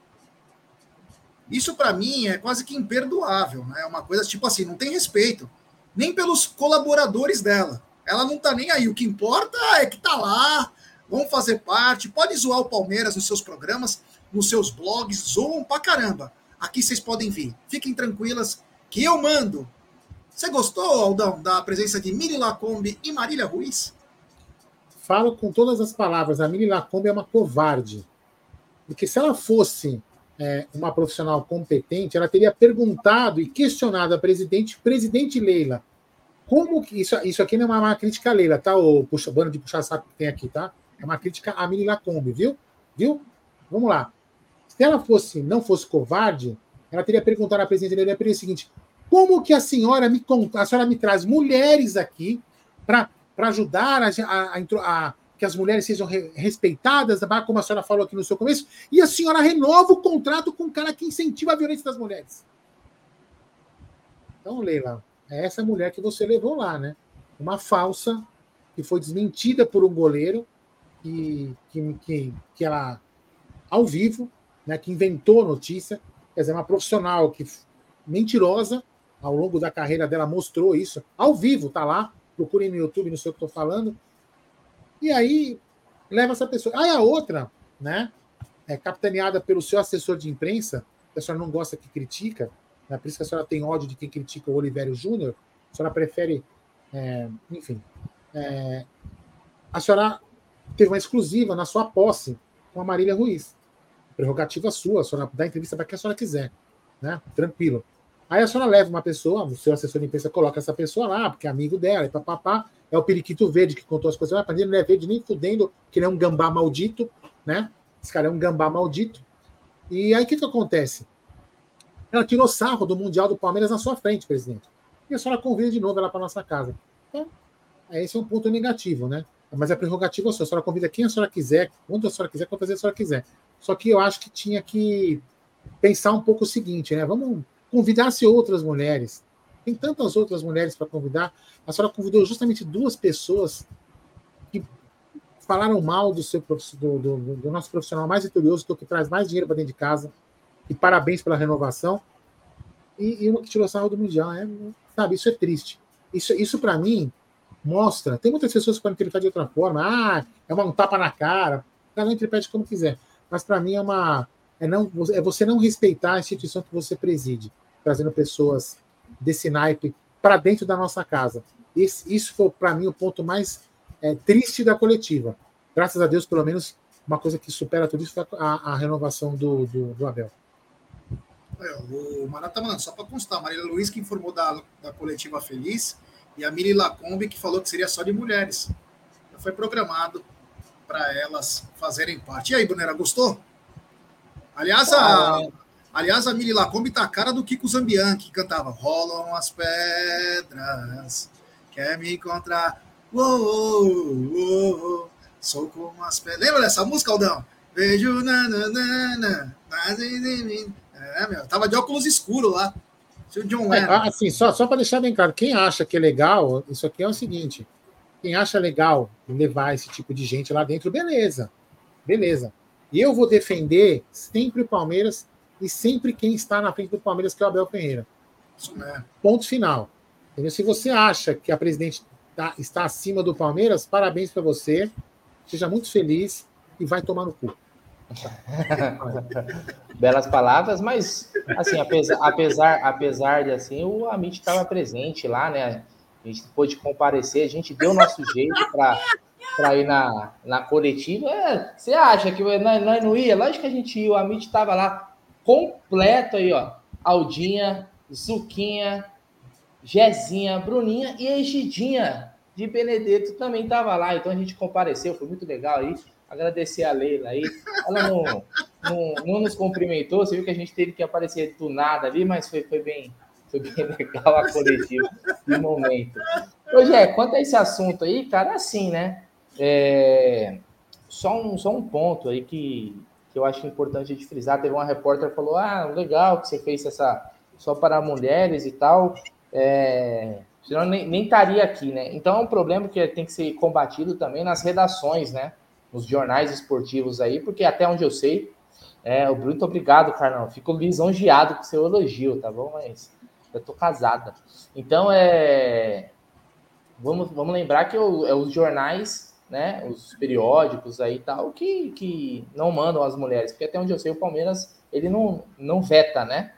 Isso, para mim, é quase que imperdoável. Né? É uma coisa tipo assim, não tem respeito. Nem pelos colaboradores dela. Ela não tá nem aí. O que importa é que tá lá, vão fazer parte, pode zoar o Palmeiras nos seus programas, nos seus blogs, zoam pra caramba. Aqui vocês podem vir. Fiquem tranquilas que eu mando. Você gostou, Aldão, da presença de Miri Lacombe e Marília Ruiz? Falo com todas as palavras, a Miri Lacombe é uma covarde. Porque se ela fosse é, uma profissional competente, ela teria perguntado e questionado a presidente, presidente Leila, como que isso, isso aqui não é uma, uma crítica a Leila, tá? O puxa, bando de puxar saco que tem aqui, tá? É uma crítica a Miri Lacombe, viu? Viu? Vamos lá. Se ela fosse, não fosse covarde, ela teria perguntado à presidente Leila o seguinte: como que a senhora me conta, a senhora me traz mulheres aqui para ajudar a, a, a, a, que as mulheres sejam re, respeitadas, como a senhora falou aqui no seu começo, e a senhora renova o contrato com o cara que incentiva a violência das mulheres. Então, Leila, é essa mulher que você levou lá, né? Uma falsa que foi desmentida por um goleiro que, que, que, que ela, ao vivo, né, que inventou a notícia, quer dizer, uma profissional que mentirosa, ao longo da carreira dela mostrou isso, ao vivo, tá lá, procurem no YouTube, não sei o que estou falando, e aí leva essa pessoa. Aí a outra, né, é capitaneada pelo seu assessor de imprensa, que a senhora não gosta que critica, né, por isso que a senhora tem ódio de quem critica o Olivério Júnior, a senhora prefere, é, enfim, é, a senhora teve uma exclusiva na sua posse com a Marília Ruiz prerrogativa sua, a senhora dá entrevista para quem a senhora quiser, né? Tranquilo. Aí a senhora leva uma pessoa, o seu assessor de imprensa coloca essa pessoa lá, porque é amigo dela, e papapá, é o periquito verde que contou as coisas, mas ele não é verde nem fudendo, que ele é um gambá maldito, né? Esse cara é um gambá maldito. E aí o que, que acontece? Ela tirou sarro do Mundial do Palmeiras na sua frente, presidente. E a senhora convida de novo ela para nossa casa. Então, esse é um ponto negativo, né? Mas a prerrogativa é sua. A senhora convida quem a senhora quiser, quando a senhora quiser, quantas vezes a senhora quiser. Só que eu acho que tinha que pensar um pouco o seguinte, né? Vamos convidar-se outras mulheres. Tem tantas outras mulheres para convidar. A senhora convidou justamente duas pessoas que falaram mal do, seu, do, do, do nosso profissional mais vitorioso, que é o que traz mais dinheiro para dentro de casa. E parabéns pela renovação. E, e uma que tirou sarro do Mundial. É, sabe, isso é triste. Isso, isso para mim, mostra. Tem muitas pessoas que podem interpretar de outra forma. Ah, é uma, um tapa na cara. Cada um interprete como quiser mas para mim é uma é não é você não respeitar a instituição que você preside, trazendo pessoas desse naipe para dentro da nossa casa. isso foi, para mim, o ponto mais é, triste da coletiva. Graças a Deus, pelo menos, uma coisa que supera tudo isso foi a, a renovação do, do, do Abel. É, o Marato tá mandando, só para constar, Maria Luiz que informou da, da coletiva feliz e a Miri Lacombe que falou que seria só de mulheres. Foi programado para elas fazerem parte. E aí, Brunera, gostou? Aliás, a, aliás, a Miri Lacombe tá a cara do Kiko Zambian, que cantava Rolam as pedras, quer me encontrar. Uou, uou, uou, sou como as pedras. Lembra dessa música, Aldão? Vejo nananana, mas em mim. É, meu, tava de óculos escuros lá. O John É, assim, só, só para deixar bem claro, quem acha que é legal, isso aqui é o seguinte: quem acha legal levar esse tipo de gente lá dentro, beleza. Beleza. E eu vou defender sempre o Palmeiras e sempre quem está na frente do Palmeiras, que é o Abel Ferreira. Ponto final. Entendeu? Se você acha que a presidente tá, está acima do Palmeiras, parabéns para você. Seja muito feliz e vai tomar no cu. Belas palavras, mas assim, apesar, apesar, apesar de assim, o Amit estava presente lá, né? A gente pôde comparecer, a gente deu o nosso jeito para ir na, na coletiva. É, você acha que nós, não ia? Lógico que a gente ia, o Amit estava lá completo aí, ó. Aldinha, Zuquinha, Jezinha, Bruninha e Egidinha de Benedetto também estava lá, então a gente compareceu, foi muito legal aí agradecer a Leila aí. Ela não, não, não, nos cumprimentou, você viu que a gente teve que aparecer do nada ali, mas foi, foi, bem, foi bem legal a coletiva no momento. Hoje é, quanto a esse assunto aí, cara, assim, né? É, só, um, só um ponto aí que, que eu acho importante de frisar. Teve uma repórter que falou: Ah, legal que você fez essa só para mulheres e tal. É, senão nem, nem estaria aqui, né? Então é um problema que tem que ser combatido também nas redações, né? nos jornais esportivos aí, porque até onde eu sei, é, o Bruno, obrigado, Carnal. Fico lisonjeado com seu elogio, tá bom? Mas eu tô casada. Então, é. Vamos, vamos lembrar que o, é os jornais, né? Os periódicos aí tal, que, que não mandam as mulheres. Porque até onde eu sei, o Palmeiras ele não, não veta, né?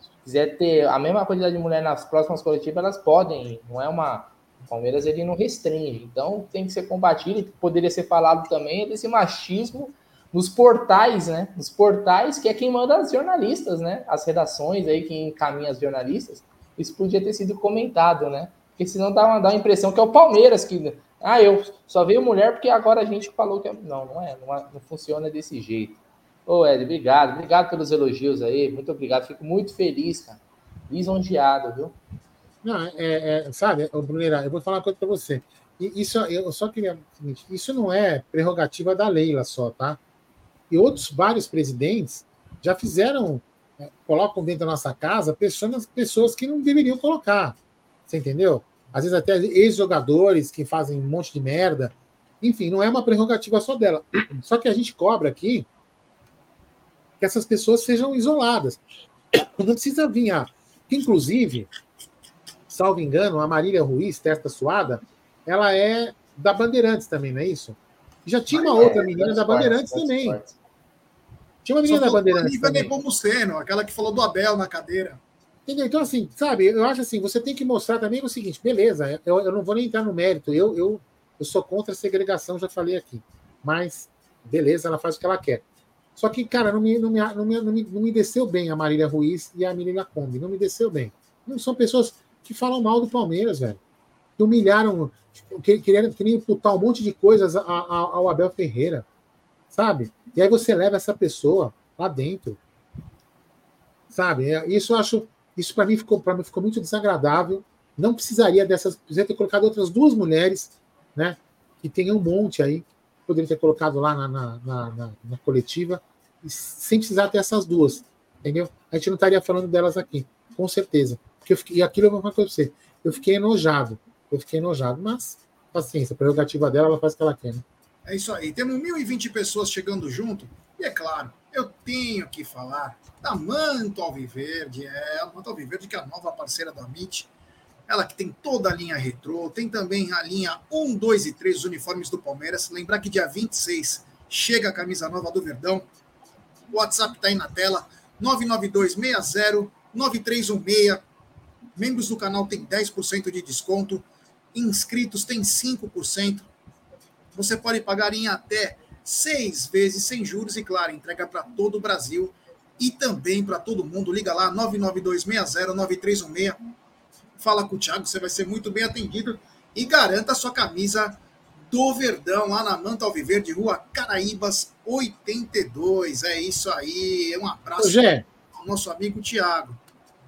Se quiser ter a mesma quantidade de mulher nas próximas coletivas, elas podem. Não é uma o Palmeiras ele não restringe, então tem que ser combatido. Poderia ser falado também desse machismo nos portais, né? Nos portais, que é quem manda as jornalistas, né? As redações aí, quem encaminha as jornalistas. Isso podia ter sido comentado, né? Porque senão dá uma, dá uma impressão que é o Palmeiras que. Ah, eu só veio mulher porque agora a gente falou que. É... Não, não é, não, não funciona desse jeito. Ô, Ed, obrigado. Obrigado pelos elogios aí. Muito obrigado. Fico muito feliz, cara. Lisonjeado, viu? Não, é, é sabe, Bruneira, eu vou falar uma coisa para você. Isso, eu só queria. Isso não é prerrogativa da Leila só, tá? E outros vários presidentes já fizeram, é, colocam dentro da nossa casa pessoas, pessoas que não deveriam colocar. Você entendeu? Às vezes até ex-jogadores que fazem um monte de merda. Enfim, não é uma prerrogativa só dela. Só que a gente cobra aqui que essas pessoas sejam isoladas. Não precisa vir a. Inclusive, salvo engano, a Marília Ruiz, testa suada, ela é da Bandeirantes também, não é isso? Já tinha uma outra é, menina da Bandeirantes também. Tinha uma menina da Bandeirantes também. Nepomuceno, aquela que falou do Abel na cadeira. Entendeu? Então, assim, sabe, eu acho assim, você tem que mostrar também o seguinte, beleza, eu, eu não vou nem entrar no mérito, eu, eu, eu sou contra a segregação, já falei aqui. Mas, beleza, ela faz o que ela quer. Só que, cara, não me, não me, não me, não me, não me desceu bem a Marília Ruiz e a Miriam Kombi, não me desceu bem. Não são pessoas que falam mal do Palmeiras, velho. Que humilharam, que, queriam, imputar um monte de coisas ao Abel Ferreira, sabe? E aí você leva essa pessoa lá dentro, sabe? É, isso eu acho, isso para mim ficou para mim ficou muito desagradável. Não precisaria dessas, precisaria ter colocado outras duas mulheres, né? Que tem um monte aí, poderia ter colocado lá na, na, na, na, coletiva, sem precisar ter essas duas, entendeu? A gente não estaria falando delas aqui, com certeza. Porque eu fiquei, e aquilo eu vou falar você. Eu fiquei enojado. Eu fiquei enojado, mas paciência, a prerrogativa dela, ela faz o que ela quer. Né? É isso aí. Temos 1.020 pessoas chegando junto. E é claro, eu tenho que falar da Manto Alviverde. É a Manto Alviverde, que é a nova parceira da MIT. Ela que tem toda a linha retrô, tem também a linha 1, 2 e 3, os uniformes do Palmeiras. Lembrar que dia 26 chega a camisa nova do Verdão. O WhatsApp está aí na tela, 992 60 9316 Membros do canal têm 10% de desconto. inscritos tem 5%. Você pode pagar em até seis vezes sem juros e, claro, entrega para todo o Brasil e também para todo mundo. Liga lá, 992609316. Fala com o Thiago, você vai ser muito bem atendido e garanta a sua camisa do Verdão, lá na Manta Alviverde, Rua Caraíbas 82. É isso aí. Um abraço Gê, ao nosso amigo Thiago.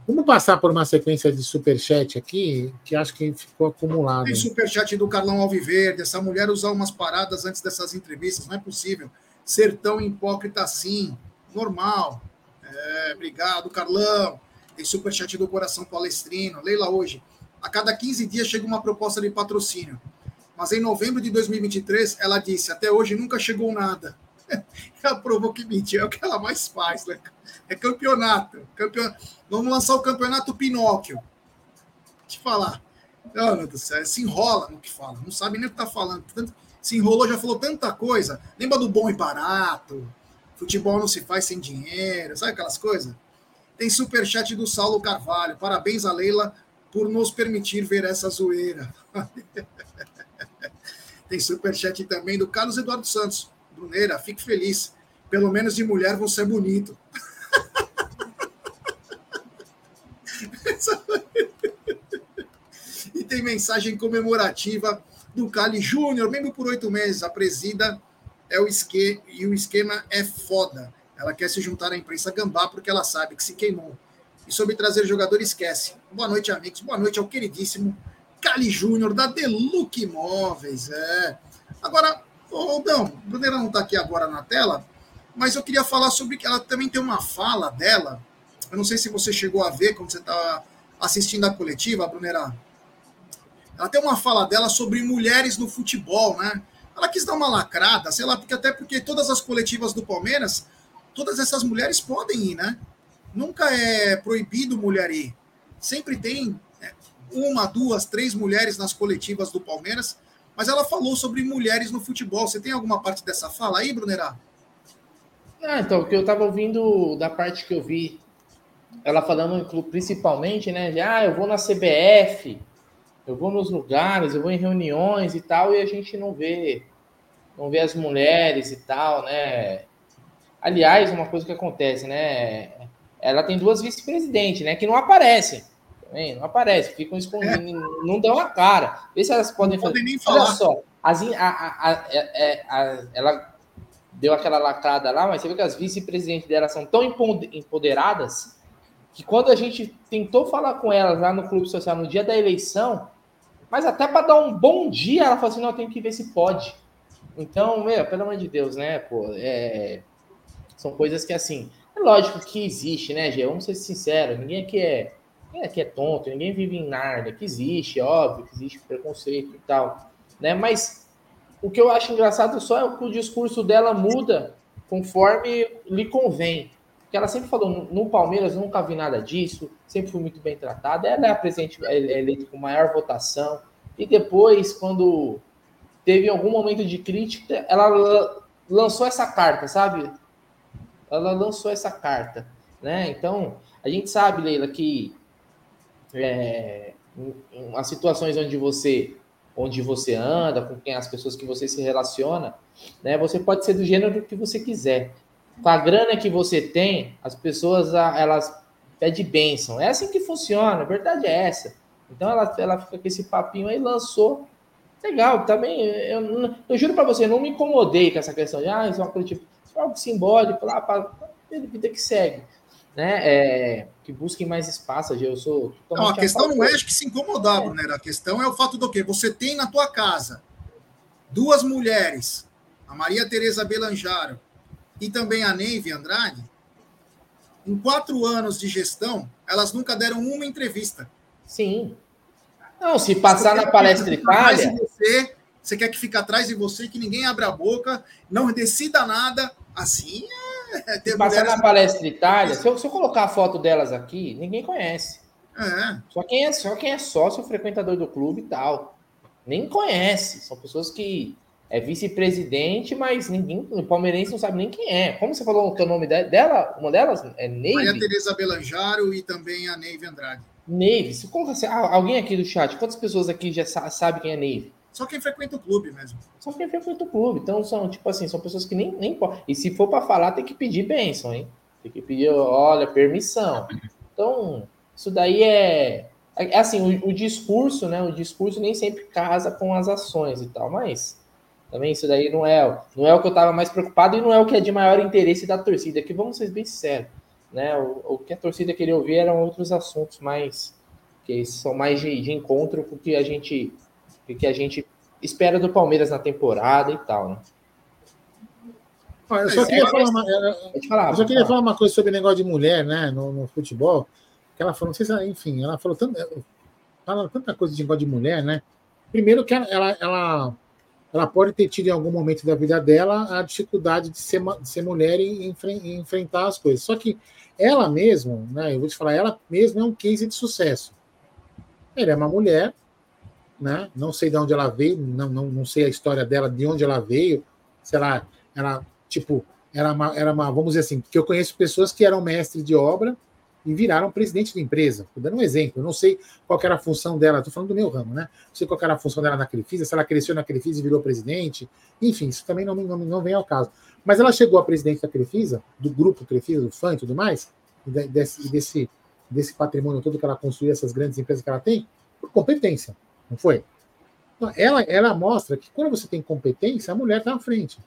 Vamos passar por uma sequência de superchat aqui, que acho que ficou acumulado. Tem superchat do Carlão Alviverde. Essa mulher usar umas paradas antes dessas entrevistas, não é possível. Ser tão hipócrita assim. Normal. É, obrigado, Carlão. Tem superchat do Coração Palestrino. Leila hoje. A cada 15 dias chega uma proposta de patrocínio. Mas em novembro de 2023, ela disse: até hoje nunca chegou nada. ela provou que mentiu, é o que ela mais faz, né? É campeonato. campeon... Vamos lançar o campeonato Pinóquio. Eu falar. Deus do céu, se enrola no que fala, não sabe nem o que está falando. Tanto, se enrolou, já falou tanta coisa. Lembra do bom e barato? Futebol não se faz sem dinheiro, sabe aquelas coisas? Tem superchat do Saulo Carvalho. Parabéns a Leila por nos permitir ver essa zoeira. Tem superchat também do Carlos Eduardo Santos. Bruneira, fique feliz. Pelo menos de mulher você é bonito. e tem mensagem comemorativa do Cali Júnior, membro por oito meses. A presida é o esquema e o esquema é foda. Ela quer se juntar à imprensa gambá porque ela sabe que se queimou. E sobre trazer jogador, esquece. Boa noite, amigos. Boa noite ao queridíssimo Cali Júnior, da Deluc Imóveis. É. Agora, ô Dão, a Brunera não está aqui agora na tela, mas eu queria falar sobre que ela também tem uma fala dela. Eu não sei se você chegou a ver quando você está assistindo a coletiva, Brunera. Ela tem uma fala dela sobre mulheres no futebol, né? Ela quis dar uma lacrada, sei lá, porque até porque todas as coletivas do Palmeiras, todas essas mulheres podem ir, né? Nunca é proibido mulher ir. Sempre tem uma, duas, três mulheres nas coletivas do Palmeiras, mas ela falou sobre mulheres no futebol. Você tem alguma parte dessa fala aí, Brunerá? Ah, então, o que eu estava ouvindo da parte que eu vi, ela falando principalmente, né, de, ah, eu vou na CBF, eu vou nos lugares, eu vou em reuniões e tal, e a gente não vê, não vê as mulheres e tal, né? Aliás, uma coisa que acontece, né, ela tem duas vice-presidentes, né, que não aparecem. Também, não aparece, ficam escondidos, é. não dão a cara. Vê se elas podem não fazer. Podem nem falar. Olha só, as, a, a, a, é, é, ela deu aquela lacrada lá, mas você vê que as vice-presidentes dela são tão empoderadas que quando a gente tentou falar com elas lá no Clube Social no dia da eleição, mas até para dar um bom dia, ela falou assim: não, tem que ver se pode. Então, meu, pelo amor de Deus, né, pô, é, são coisas que assim, é lógico que existe, né, Gê? Vamos ser sinceros, ninguém aqui é Ninguém aqui é tonto, ninguém vive em Narnia, que existe, é óbvio que existe preconceito e tal, né? Mas o que eu acho engraçado só é que o discurso dela muda conforme lhe convém. Porque ela sempre falou, no Palmeiras nunca vi nada disso, sempre fui muito bem tratada. Ela é a presidente é, é eleita com maior votação. E depois, quando teve algum momento de crítica, ela lançou essa carta, sabe? Ela lançou essa carta, né? Então, a gente sabe, Leila, que é, em, as situações onde você onde você anda, com quem as pessoas que você se relaciona, né? Você pode ser do gênero que você quiser. Com a grana que você tem, as pessoas elas pedem bênção. É assim que funciona, a verdade é essa. Então ela, ela fica com esse papinho aí, lançou. Legal, também. Eu, eu juro para você, não me incomodei com essa questão de ah, isso é uma tipo, é algo simbólico, lá, para vida que segue né, é, que busquem mais espaço. Eu sou. Não, a questão não é que se incomodar, é. né? A questão é o fato do quê? Você tem na tua casa duas mulheres, a Maria Tereza Belanjaro e também a Neive Andrade. Em quatro anos de gestão, elas nunca deram uma entrevista. Sim. Não, se passar na palestra Itália. Você, você quer que fique atrás de você, que ninguém abra a boca, não decida nada. Assim é Se passar na palestra Itália, se eu, se eu, colocar a foto delas aqui, ninguém conhece. É. Só, quem é, só quem é sócio, frequentador do clube e tal. Nem conhece. São pessoas que é vice-presidente, mas ninguém, o palmeirense não sabe nem quem é. Como você falou que é o nome dela? Uma delas é Neive? Maria Tereza Belanjaro e também a Neive Andrade. Neve, se assim, alguém aqui do chat, quantas pessoas aqui já sabe quem é Neve? Só quem frequenta o clube mesmo. Só quem frequenta o clube. Então são, tipo assim, são pessoas que nem, nem podem. E se for para falar, tem que pedir bênção, hein? Tem que pedir, olha, permissão. Então, isso daí é. É assim, o, o discurso, né? O discurso nem sempre casa com as ações e tal, mas também isso daí não é, não é o que eu estava mais preocupado e não é o que é de maior interesse da torcida, que vamos ser bem sinceros né? O, o, que a torcida queria ouvir eram outros assuntos mais que são mais de, de encontro com o que a gente que a gente espera do Palmeiras na temporada e tal, né? eu só queria, falar, uma, eu só queria falar uma coisa sobre o negócio de mulher, né, no, no futebol. Que ela falou, não sei se ela, enfim, ela falou tanta, fala tanta coisa de negócio de mulher, né? Primeiro que ela, ela, ela, ela, pode ter tido em algum momento da vida dela a dificuldade de ser, de ser mulher e, e enfrentar as coisas. Só que ela mesma, né, eu vou te falar, ela mesma é um case de sucesso. Ela é uma mulher, né, não sei de onde ela veio, não, não, não sei a história dela, de onde ela veio, sei lá, ela, tipo, era uma, era uma, vamos dizer assim, porque eu conheço pessoas que eram mestres de obra e viraram presidente da empresa. Estou dando um exemplo, eu não sei qual era a função dela, estou falando do meu ramo, né? Não sei qual era a função dela na Crefisa, se ela cresceu na Crefisa e virou presidente, enfim, isso também não, não, não vem ao caso. Mas ela chegou a presidente da Crefisa, do grupo Crefisa, do FAN e tudo mais, desse, desse, desse patrimônio todo que ela construiu, essas grandes empresas que ela tem, por competência, não foi? Então, ela, ela mostra que quando você tem competência, a mulher está à frente.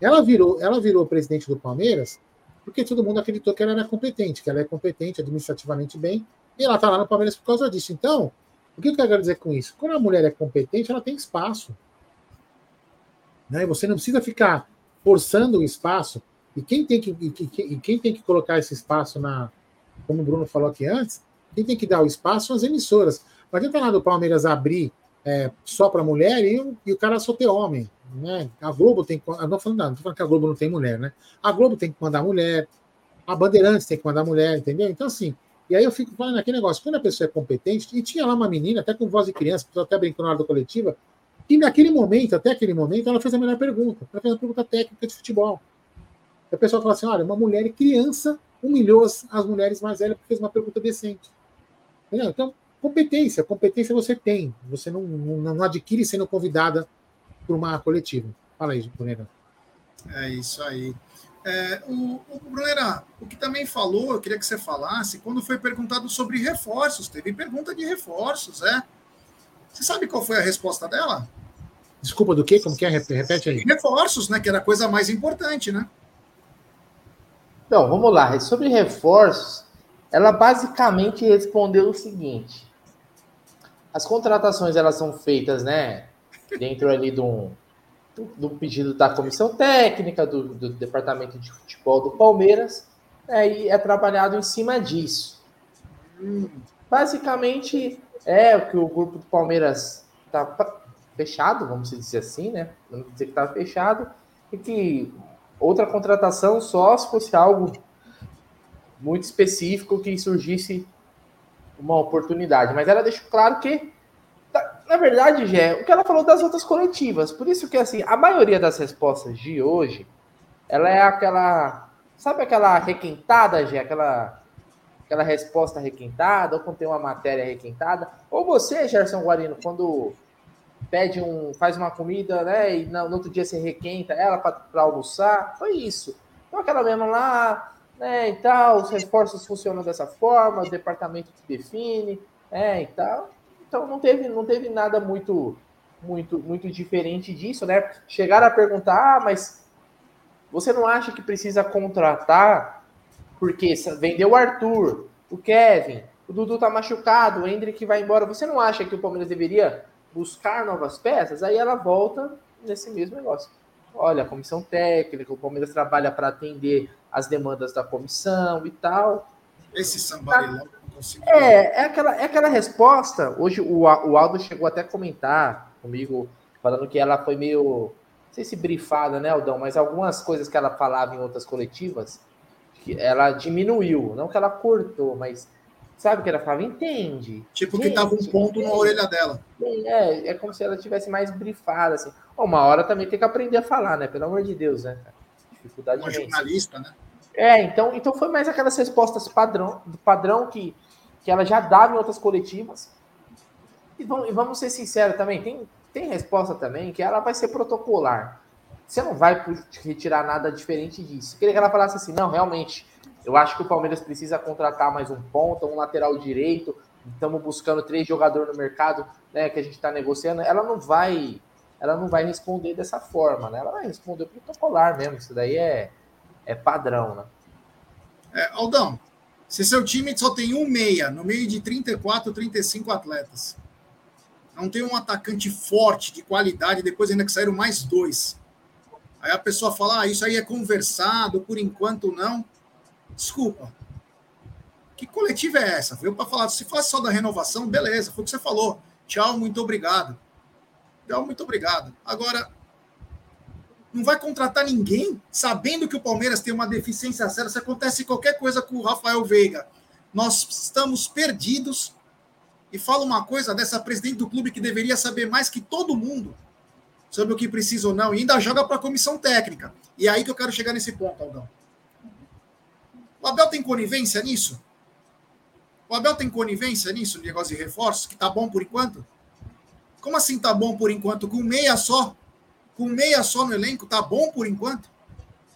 Ela virou, ela virou presidente do Palmeiras porque todo mundo acreditou que ela era competente, que ela é competente administrativamente bem, e ela está lá no Palmeiras por causa disso. Então, o que eu quero dizer com isso? Quando a mulher é competente, ela tem espaço. Né? Você não precisa ficar forçando o espaço. E quem tem que, e quem tem que colocar esse espaço na. Como o Bruno falou aqui antes, quem tem que dar o espaço são as emissoras. Não adianta nada o Palmeiras abrir é, só para mulher e, e, o cara só ter homem. Né? A Globo tem que. Não falando, não, falando que a Globo não tem mulher, né? A Globo tem que mandar mulher, a Bandeirantes tem que mandar mulher, entendeu? Então, assim. E aí eu fico falando aquele negócio, quando a pessoa é competente, e tinha lá uma menina, até com voz de criança, até brincando na hora da coletiva, e naquele momento, até aquele momento, ela fez a melhor pergunta. Ela fez uma pergunta técnica de futebol. E a pessoa fala assim: olha, uma mulher criança humilhou as mulheres mais velhas porque fez uma pergunta decente. Entendeu? Então, competência. Competência você tem. Você não, não, não adquire sendo convidada por uma coletiva. Fala aí, Brunera. É isso aí. É, o, o Brunera, o que também falou, eu queria que você falasse, quando foi perguntado sobre reforços, teve pergunta de reforços, é? Você sabe qual foi a resposta dela? Desculpa, do quê? Como que é? Repete aí. Reforços, né? Que era a coisa mais importante, né? Então, vamos lá. Sobre reforços, ela basicamente respondeu o seguinte: as contratações elas são feitas, né? Dentro ali de um, do pedido da comissão técnica, do, do departamento de futebol do Palmeiras, né, e é trabalhado em cima disso. Basicamente é o que o grupo do Palmeiras está fechado, vamos dizer assim, né? Vamos dizer que está fechado e que outra contratação só se fosse algo muito específico que surgisse uma oportunidade. Mas ela deixou claro que, na verdade, Gé, o que ela falou das outras coletivas. Por isso que, assim, a maioria das respostas de hoje, ela é aquela, sabe aquela requentada, Gé? Aquela, aquela resposta requentada, ou quando tem uma matéria requentada. Ou você, Gerson Guarino, quando pede um, faz uma comida, né? E no, outro dia você requenta ela para almoçar. Foi isso. Então aquela mesma lá, né? E tal, os reforços funcionam dessa forma, o departamento que define, é, e tal. Então não teve, não teve nada muito, muito, muito diferente disso, né? Chegaram a perguntar, ah, mas você não acha que precisa contratar porque vendeu o Arthur, o Kevin, o Dudu tá machucado, o Hendrick vai embora. Você não acha que o Palmeiras deveria buscar novas peças, aí ela volta nesse mesmo negócio. Olha, a comissão técnica, o Palmeiras trabalha para atender as demandas da comissão e tal. Esse sambarilão é, é aquela, é aquela resposta. Hoje o, o Aldo chegou até a comentar comigo, falando que ela foi meio, não sei se brifada, né, Aldão, mas algumas coisas que ela falava em outras coletivas, que ela diminuiu, não que ela cortou, mas Sabe o que ela falava? Entende. Tipo Gente, que tava um ponto entende. na orelha dela. É, é como se ela tivesse mais brifada, assim. Uma hora também tem que aprender a falar, né? Pelo amor de Deus, né? Dificuldade Uma jornalista, né? É, então, então foi mais aquelas respostas padrão, padrão que que ela já dava em outras coletivas. E vamos, e vamos ser sinceros também, tem, tem resposta também que ela vai ser protocolar. Você não vai retirar nada diferente disso. Queria que ela falasse assim, não, realmente, eu acho que o Palmeiras precisa contratar mais um ponta, um lateral direito. Estamos buscando três jogadores no mercado, né, que a gente está negociando. Ela não vai, ela não vai responder dessa forma, né? Ela vai responder protocolar mesmo. Isso daí é, é padrão, né? É, Aldão, se seu time só tem um meia no meio de 34, 35 atletas, não tem um atacante forte, de qualidade, depois ainda que saíram mais dois. Aí a pessoa fala, ah, isso aí é conversado, por enquanto não. Desculpa. Que coletiva é essa? Veio para falar, se fosse só da renovação, beleza, foi o que você falou. Tchau, muito obrigado. Tchau, muito obrigado. Agora, não vai contratar ninguém sabendo que o Palmeiras tem uma deficiência séria. Se acontece qualquer coisa com o Rafael Veiga, nós estamos perdidos. E fala uma coisa dessa presidente do clube que deveria saber mais que todo mundo sobre o que precisa ou não, e ainda joga para a comissão técnica. E é aí que eu quero chegar nesse ponto, Aldão. O Abel tem conivência nisso? O Abel tem conivência nisso, no negócio de reforços, que tá bom por enquanto? Como assim tá bom por enquanto? Com meia só? Com meia só no elenco, tá bom por enquanto?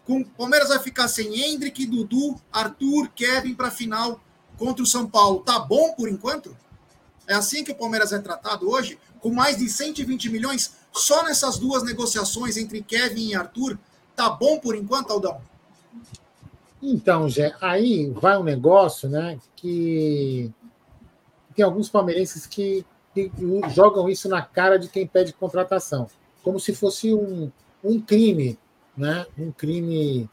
Com Palmeiras vai ficar sem Hendrick, Dudu, Arthur, Kevin para final contra o São Paulo. Tá bom por enquanto? É assim que o Palmeiras é tratado hoje, com mais de 120 milhões só nessas duas negociações entre Kevin e Arthur. Tá bom por enquanto, Aldão? Então, Jé, aí vai um negócio, né, que tem alguns palmeirenses que, que, jogam isso na cara de quem pede contratação, como se fosse um, um crime, né, um crime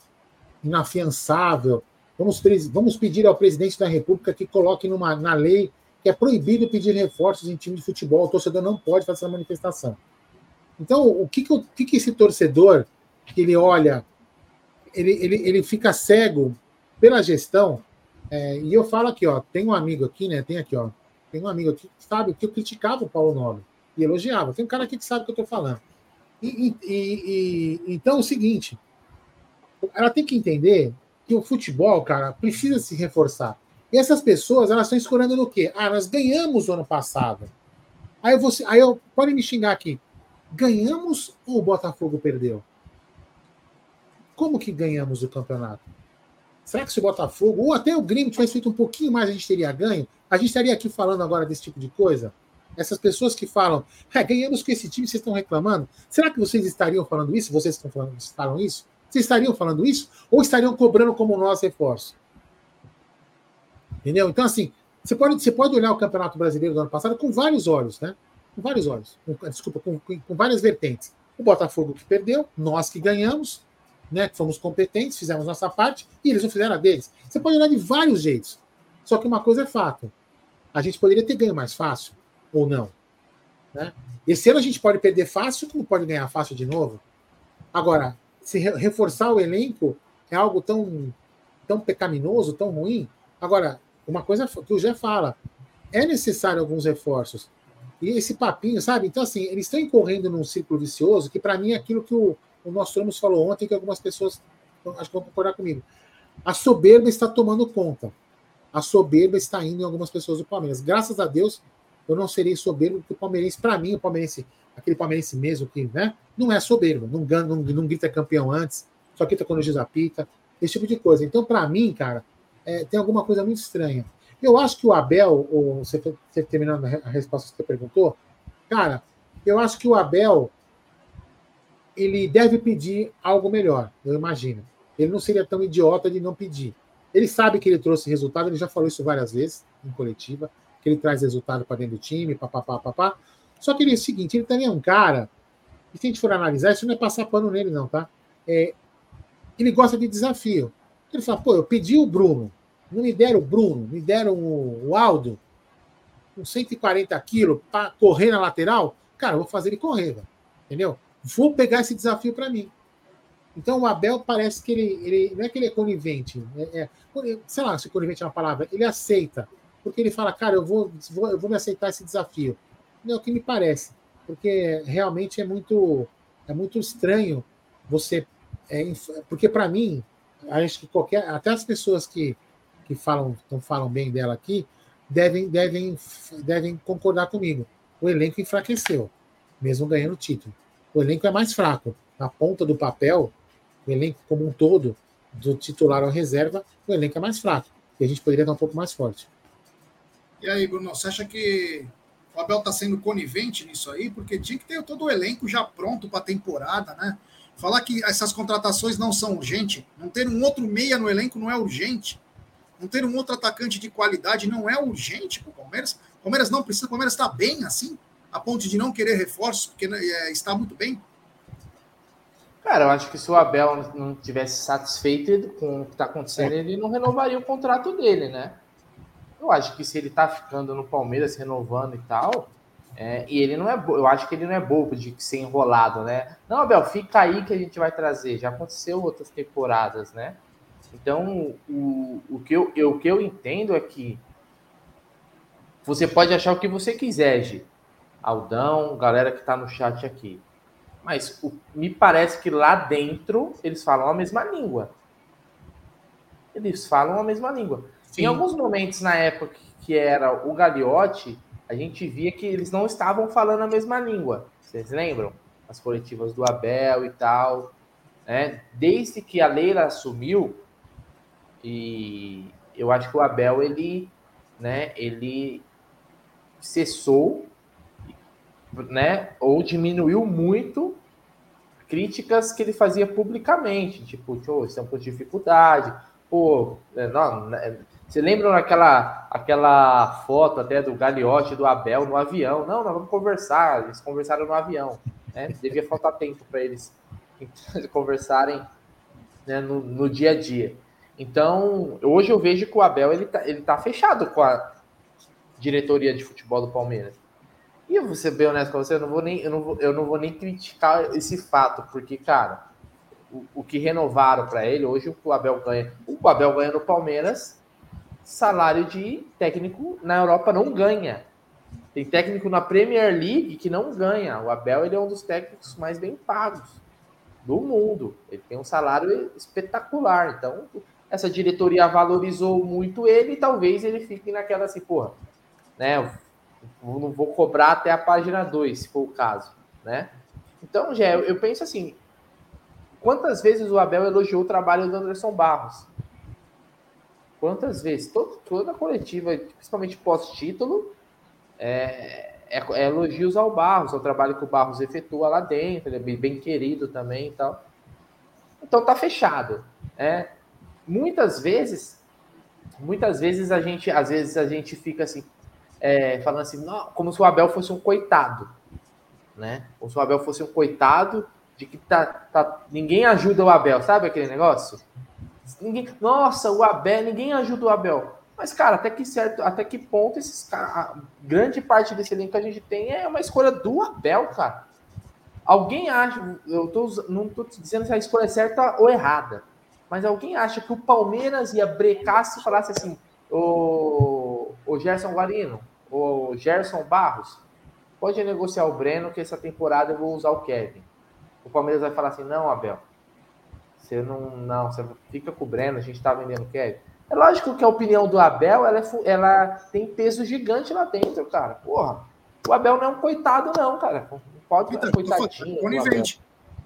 inafiançável. Vamos, vamos pedir ao presidente da República que coloque numa, na lei que é proibido pedir reforços em time de futebol. O torcedor não pode fazer essa manifestação. Então, o que, que, o que, que esse torcedor que ele olha ele, ele, ele fica cego pela gestão. É, e eu falo aqui, ó, tem um amigo aqui, né? Tem aqui, ó. Tem um amigo aqui que sabe que eu criticava o Paulo Nobre e elogiava. Tem um cara aqui que sabe o que eu estou falando. E, e, e, então é o seguinte: ela tem que entender que o futebol, cara, precisa se reforçar. E essas pessoas, elas estão escorando no quê? Ah, nós ganhamos o ano passado. Aí você, aí eu pode me xingar aqui. Ganhamos ou o Botafogo perdeu? Como que ganhamos o campeonato? Será que se o Botafogo, ou até o Grêmio tivesse feito um pouquinho mais, a gente teria ganho? A gente estaria aqui falando agora desse tipo de coisa? Essas pessoas que falam, é, ganhamos com esse time, vocês estão reclamando? Será que vocês estariam falando isso? Vocês estão falando, falam isso? Vocês estariam falando isso? Ou estariam cobrando como nós reforço? Entendeu? Então, assim, você pode, você pode olhar o Campeonato Brasileiro do ano passado com vários olhos, né? Com vários olhos. Com, desculpa, com, com várias vertentes. O Botafogo que perdeu, nós que ganhamos, né, fomos competentes, fizemos nossa parte, e eles não fizeram a deles. Você pode olhar de vários jeitos. Só que uma coisa é fato. A gente poderia ter ganho mais fácil, ou não. Né? Esse ano a gente pode perder fácil, como pode ganhar fácil de novo. Agora, se reforçar o elenco é algo tão, tão pecaminoso, tão ruim. Agora, uma coisa que o Jé fala, é necessário alguns reforços. E esse papinho, sabe? Então, assim, eles estão incorrendo num círculo vicioso que, para mim, é aquilo que o, o nosso Ramos falou ontem, que algumas pessoas acho que vão concordar comigo. A soberba está tomando conta. A soberba está indo em algumas pessoas do Palmeiras. Graças a Deus, eu não serei soberbo, porque o palmeirense, para mim, o palmeirense, aquele palmeirense mesmo que né, não é soberbo, não, não, não grita campeão antes, só grita quando juiz apita, esse tipo de coisa. Então, para mim, cara, é, tem alguma coisa muito estranha. Eu acho que o Abel, você terminando a resposta que você perguntou, cara, eu acho que o Abel ele deve pedir algo melhor, eu imagino. Ele não seria tão idiota de não pedir. Ele sabe que ele trouxe resultado, ele já falou isso várias vezes em coletiva, que ele traz resultado para dentro do time, papapá, papá. Só que ele é o seguinte, ele também é um cara, e se a gente for analisar, isso não é passar pano nele, não, tá? É, ele gosta de desafio. Ele fala, pô, eu pedi o Bruno, não me deram o Bruno, me deram o, Aldo, com 140 quilos, para correr na lateral, cara, eu vou fazer ele correr, velho. entendeu? Vou pegar esse desafio para mim. Então o Abel parece que ele, ele não é que ele é conivente, é, é, sei lá se conivente é uma palavra, ele aceita, porque ele fala, cara, eu vou, vou, eu vou me aceitar esse desafio. Não é o que me parece, porque realmente é muito, é muito estranho você, é, porque para mim, acho que qualquer, até as pessoas que, que falam, não falam bem dela aqui, devem, devem, devem concordar comigo. O elenco enfraqueceu, mesmo ganhando o título. O elenco é mais fraco. Na ponta do papel, o elenco como um todo, do titular ao reserva, o elenco é mais fraco. E a gente poderia estar um pouco mais forte. E aí, Bruno, você acha que o Abel está sendo conivente nisso aí? Porque tinha que ter todo o elenco já pronto para a temporada, né? Falar que essas contratações não são urgentes, não ter um outro meia no elenco não é urgente, não ter um outro atacante de qualidade não é urgente para o Palmeiras. O Palmeiras não precisa, o Palmeiras está bem assim, a ponto de não querer reforços, porque né, é, está muito bem. Cara, eu acho que se o Abel não tivesse satisfeito com o que está acontecendo, ele não renovaria o contrato dele, né? Eu acho que se ele está ficando no Palmeiras, renovando e tal, é, e ele não é eu acho que ele não é bobo de ser enrolado, né? Não, Abel, fica aí que a gente vai trazer. Já aconteceu outras temporadas, né? Então, o, o, que, eu, eu, o que eu entendo é que você pode achar o que você quiser, Gi. Aldão, galera que está no chat aqui. Mas o, me parece que lá dentro eles falam a mesma língua. Eles falam a mesma língua. Sim. Em alguns momentos na época que era o Gagliotti, a gente via que eles não estavam falando a mesma língua. Vocês lembram? As coletivas do Abel e tal. Né? Desde que a Leila assumiu, e eu acho que o Abel ele, né, ele cessou, né, ou diminuiu muito críticas que ele fazia publicamente, tipo, estamos com dificuldade, pô, né, não, né, você lembra aquela, aquela foto até do Gagliotti do Abel no avião? Não, nós vamos conversar. Eles conversaram no avião. Né? Devia faltar tempo para eles conversarem né, no, no, dia a dia. Então, hoje eu vejo que o Abel ele tá, ele tá fechado com a diretoria de futebol do Palmeiras. E eu vou ser bem honesto com você, eu não vou nem, eu não vou, eu não vou nem criticar esse fato, porque, cara, o, o que renovaram para ele, hoje o Abel ganha. O Abel ganha no Palmeiras salário de técnico na Europa não ganha. Tem técnico na Premier League que não ganha. O Abel ele é um dos técnicos mais bem pagos do mundo. Ele tem um salário espetacular. Então, essa diretoria valorizou muito ele e talvez ele fique naquela assim, porra, né? Não vou cobrar até a página 2, se for o caso, né? Então, já eu penso assim, quantas vezes o Abel elogiou o trabalho do Anderson Barros? Quantas vezes? Todo, toda a coletiva, principalmente pós-título, é, é, é, elogios ao Barros, ao trabalho que o Barros efetua lá dentro, ele é bem, bem querido também e tal. Então tá fechado. É, muitas vezes, muitas vezes a gente, às vezes a gente fica assim, é, falando assim, não, como se o Abel fosse um coitado, né? Se o Abel fosse um coitado de que tá, tá, ninguém ajuda o Abel, sabe aquele negócio? Ninguém, nossa, o Abel, ninguém ajuda o Abel. Mas, cara, até que certo, até que ponto esses cara, grande parte desse elenco que a gente tem é uma escolha do Abel, cara. Alguém acha, eu tô, não tô dizendo se a escolha é certa ou errada, mas alguém acha que o Palmeiras ia brecar se falasse assim, o, o Gerson Guarino, o Gerson Barros, pode negociar o Breno que essa temporada eu vou usar o Kevin. O Palmeiras vai falar assim, não, Abel, você não, não, você fica cobrindo, a gente está vendendo Kevin. É lógico que a opinião do Abel, ela, é, ela tem peso gigante lá dentro, cara. Porra, o Abel não é um coitado, não, cara. Não pode ser coitadinho. Conivente.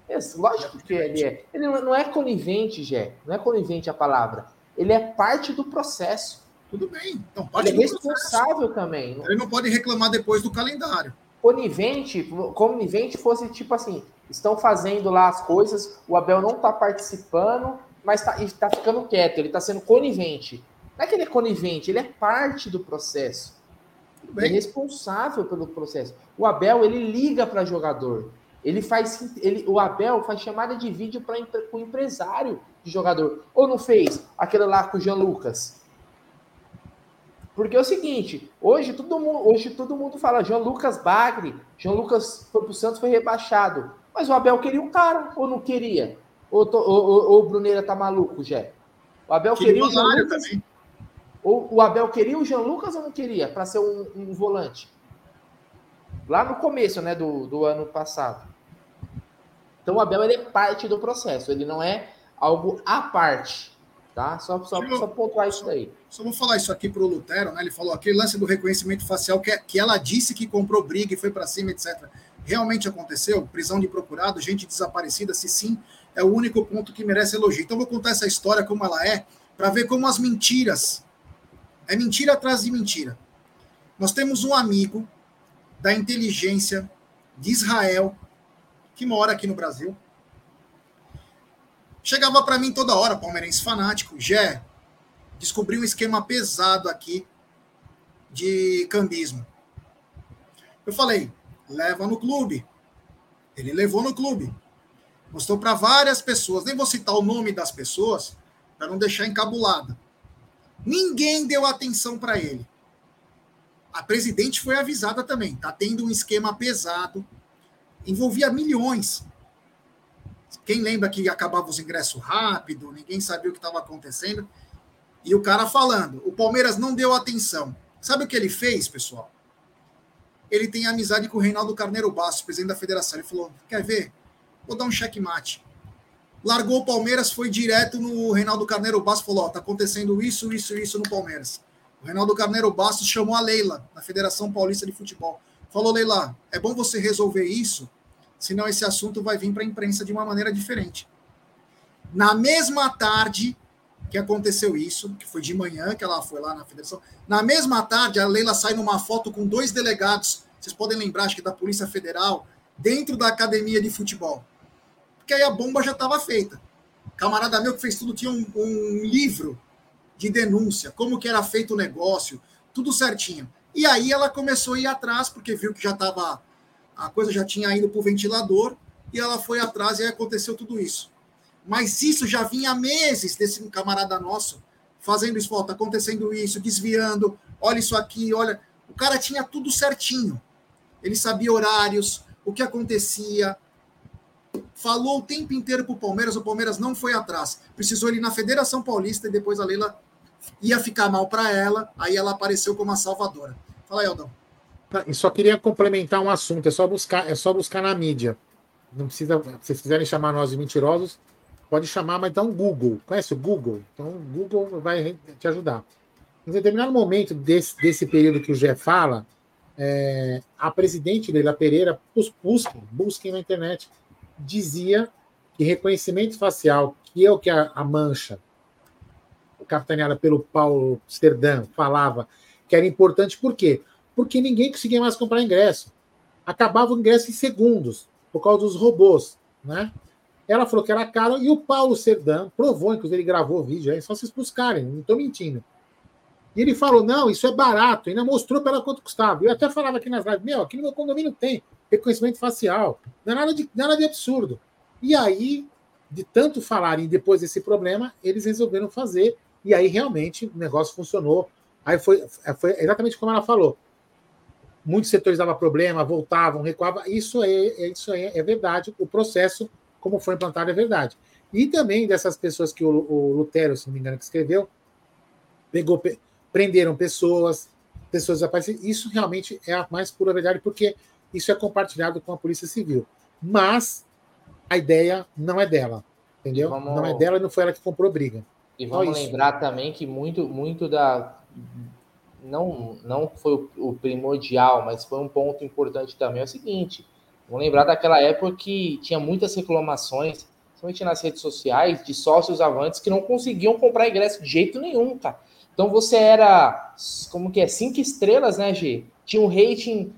Isso, lógico que ele é. Ele não é conivente, Jé. Não é conivente a palavra. Ele é parte do processo. Tudo bem. Então, parte ele é responsável também. Ele não pode reclamar depois do calendário. Conivente, conivente fosse tipo assim, estão fazendo lá as coisas, o Abel não está participando, mas está tá ficando quieto, ele está sendo conivente. Não é que ele é conivente, ele é parte do processo. Ele é responsável pelo processo. O Abel, ele liga para jogador. Ele faz. Ele, o Abel faz chamada de vídeo para o empresário de jogador. Ou não fez? Aquele lá com o Jean Lucas. Porque é o seguinte, hoje todo mundo, hoje todo mundo fala João Lucas Bagre, João Lucas foi pro Santos, foi rebaixado. Mas o Abel queria um cara, ou não queria? Ou, ou, ou, ou o Bruneira tá maluco, Jé? O Abel queria, queria o Jean Lucas. Também. Ou o Abel queria o Jean Lucas ou não queria? Para ser um, um, volante. Lá no começo, né, do, do ano passado. Então o Abel ele é parte do processo, ele não é algo à parte. Tá? Só, só, eu, só pontuar isso daí. Só vou falar isso aqui para o Lutero, né? Ele falou aquele lance do reconhecimento facial que, que ela disse que comprou briga e foi para cima, etc. Realmente aconteceu? Prisão de procurado, gente desaparecida? Se sim, é o único ponto que merece elogio. Então, vou contar essa história como ela é, para ver como as mentiras. É mentira atrás de mentira. Nós temos um amigo da inteligência de Israel que mora aqui no Brasil Chegava para mim toda hora, palmeirense fanático, Jé, descobri um esquema pesado aqui de cambismo. Eu falei, leva no clube. Ele levou no clube. Mostrou para várias pessoas, nem vou citar o nome das pessoas, para não deixar encabulada. Ninguém deu atenção para ele. A presidente foi avisada também. Tá tendo um esquema pesado, envolvia milhões. Quem lembra que acabava os ingressos rápido, ninguém sabia o que estava acontecendo. E o cara falando, o Palmeiras não deu atenção. Sabe o que ele fez, pessoal? Ele tem amizade com o Reinaldo Carneiro Bastos, presidente da federação. Ele falou: quer ver? Vou dar um checkmate. Largou o Palmeiras, foi direto no Reinaldo Carneiro Bastos falou: ó, tá acontecendo isso, isso, isso no Palmeiras. O Reinaldo Carneiro Bastos chamou a Leila, da Federação Paulista de Futebol. Falou, Leila, é bom você resolver isso senão esse assunto vai vir para a imprensa de uma maneira diferente. Na mesma tarde que aconteceu isso, que foi de manhã que ela foi lá na federação, na mesma tarde a Leila sai numa foto com dois delegados, vocês podem lembrar, acho que da Polícia Federal, dentro da academia de futebol. Porque aí a bomba já estava feita. Camarada meu que fez tudo tinha um, um livro de denúncia, como que era feito o negócio, tudo certinho. E aí ela começou a ir atrás, porque viu que já estava a coisa já tinha ido para o ventilador e ela foi atrás e aconteceu tudo isso. Mas isso já vinha há meses desse camarada nosso fazendo isso, está acontecendo isso, desviando, olha isso aqui, olha. O cara tinha tudo certinho. Ele sabia horários, o que acontecia. Falou o tempo inteiro para o Palmeiras, o Palmeiras não foi atrás. Precisou ir na Federação Paulista e depois a Leila ia ficar mal para ela, aí ela apareceu como a salvadora. Fala aí, Aldão. Tá, e só queria complementar um assunto, é só buscar, é só buscar na mídia. Não precisa, se vocês quiserem chamar nós de mentirosos, pode chamar, mas então Google. Conhece o Google? Então o Google vai te ajudar. Em determinado momento desse, desse período que o Gé fala, é, a presidente Leila Pereira, busquem, busquem na internet, dizia que reconhecimento facial, que é o que a, a Mancha, capitaneada pelo Paulo Sterdam, falava que era importante, por quê? porque ninguém conseguia mais comprar ingresso. Acabava o ingresso em segundos, por causa dos robôs. Né? Ela falou que era caro e o Paulo Serdã provou, inclusive ele gravou o vídeo, é só vocês buscarem, não estou mentindo. E ele falou: não, isso é barato, ainda mostrou para ela quanto custava. Eu até falava aqui nas lives: meu, aqui no meu condomínio tem reconhecimento facial, não é nada de, nada de absurdo. E aí, de tanto falarem depois desse problema, eles resolveram fazer, e aí realmente o negócio funcionou. Aí foi, foi exatamente como ela falou muitos setores davam problema, voltavam, recuavam. Isso é, é, isso é, é verdade. O processo, como foi implantado, é verdade. E também dessas pessoas que o, o Lutero, se não me engano, que escreveu, pegou, prenderam pessoas, pessoas desapareceram. Isso realmente é a mais pura verdade, porque isso é compartilhado com a Polícia Civil. Mas a ideia não é dela, entendeu? Vamos... Não é dela e não foi ela que comprou briga. E vamos lembrar também que muito, muito da, não, não foi o primordial, mas foi um ponto importante também, é o seguinte, vamos lembrar daquela época que tinha muitas reclamações, principalmente nas redes sociais, de sócios avantes que não conseguiam comprar ingresso de jeito nenhum, cara. Então você era, como que é, cinco estrelas, né, G? Tinha um rating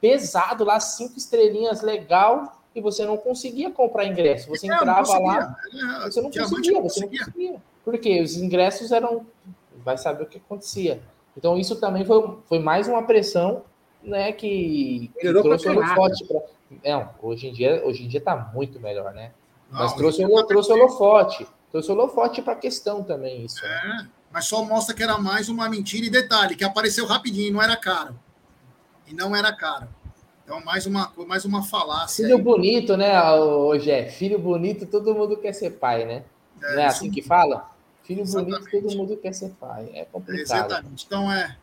pesado lá, cinco estrelinhas legal, e você não conseguia comprar ingresso. Você é, entrava lá, você não conseguia, você não conseguia. Porque os ingressos eram, vai saber o que acontecia. Então isso também foi, foi mais uma pressão, né, que, que trouxe o holofote para é, hoje em dia, hoje em dia tá muito melhor, né? Não, mas trouxe, tá trouxe o holofote, trouxe o holofote para a questão também isso. É, mas só mostra que era mais uma mentira e detalhe, que apareceu rapidinho, não era caro. E não era caro. Então, mais uma, mais uma falácia. Filho aí. bonito, né, hoje é Filho bonito, todo mundo quer ser pai, né? É, não é assim que fala? Filho Exatamente. bonito, todo mundo quer ser pai. É complicado. Exatamente. Então é.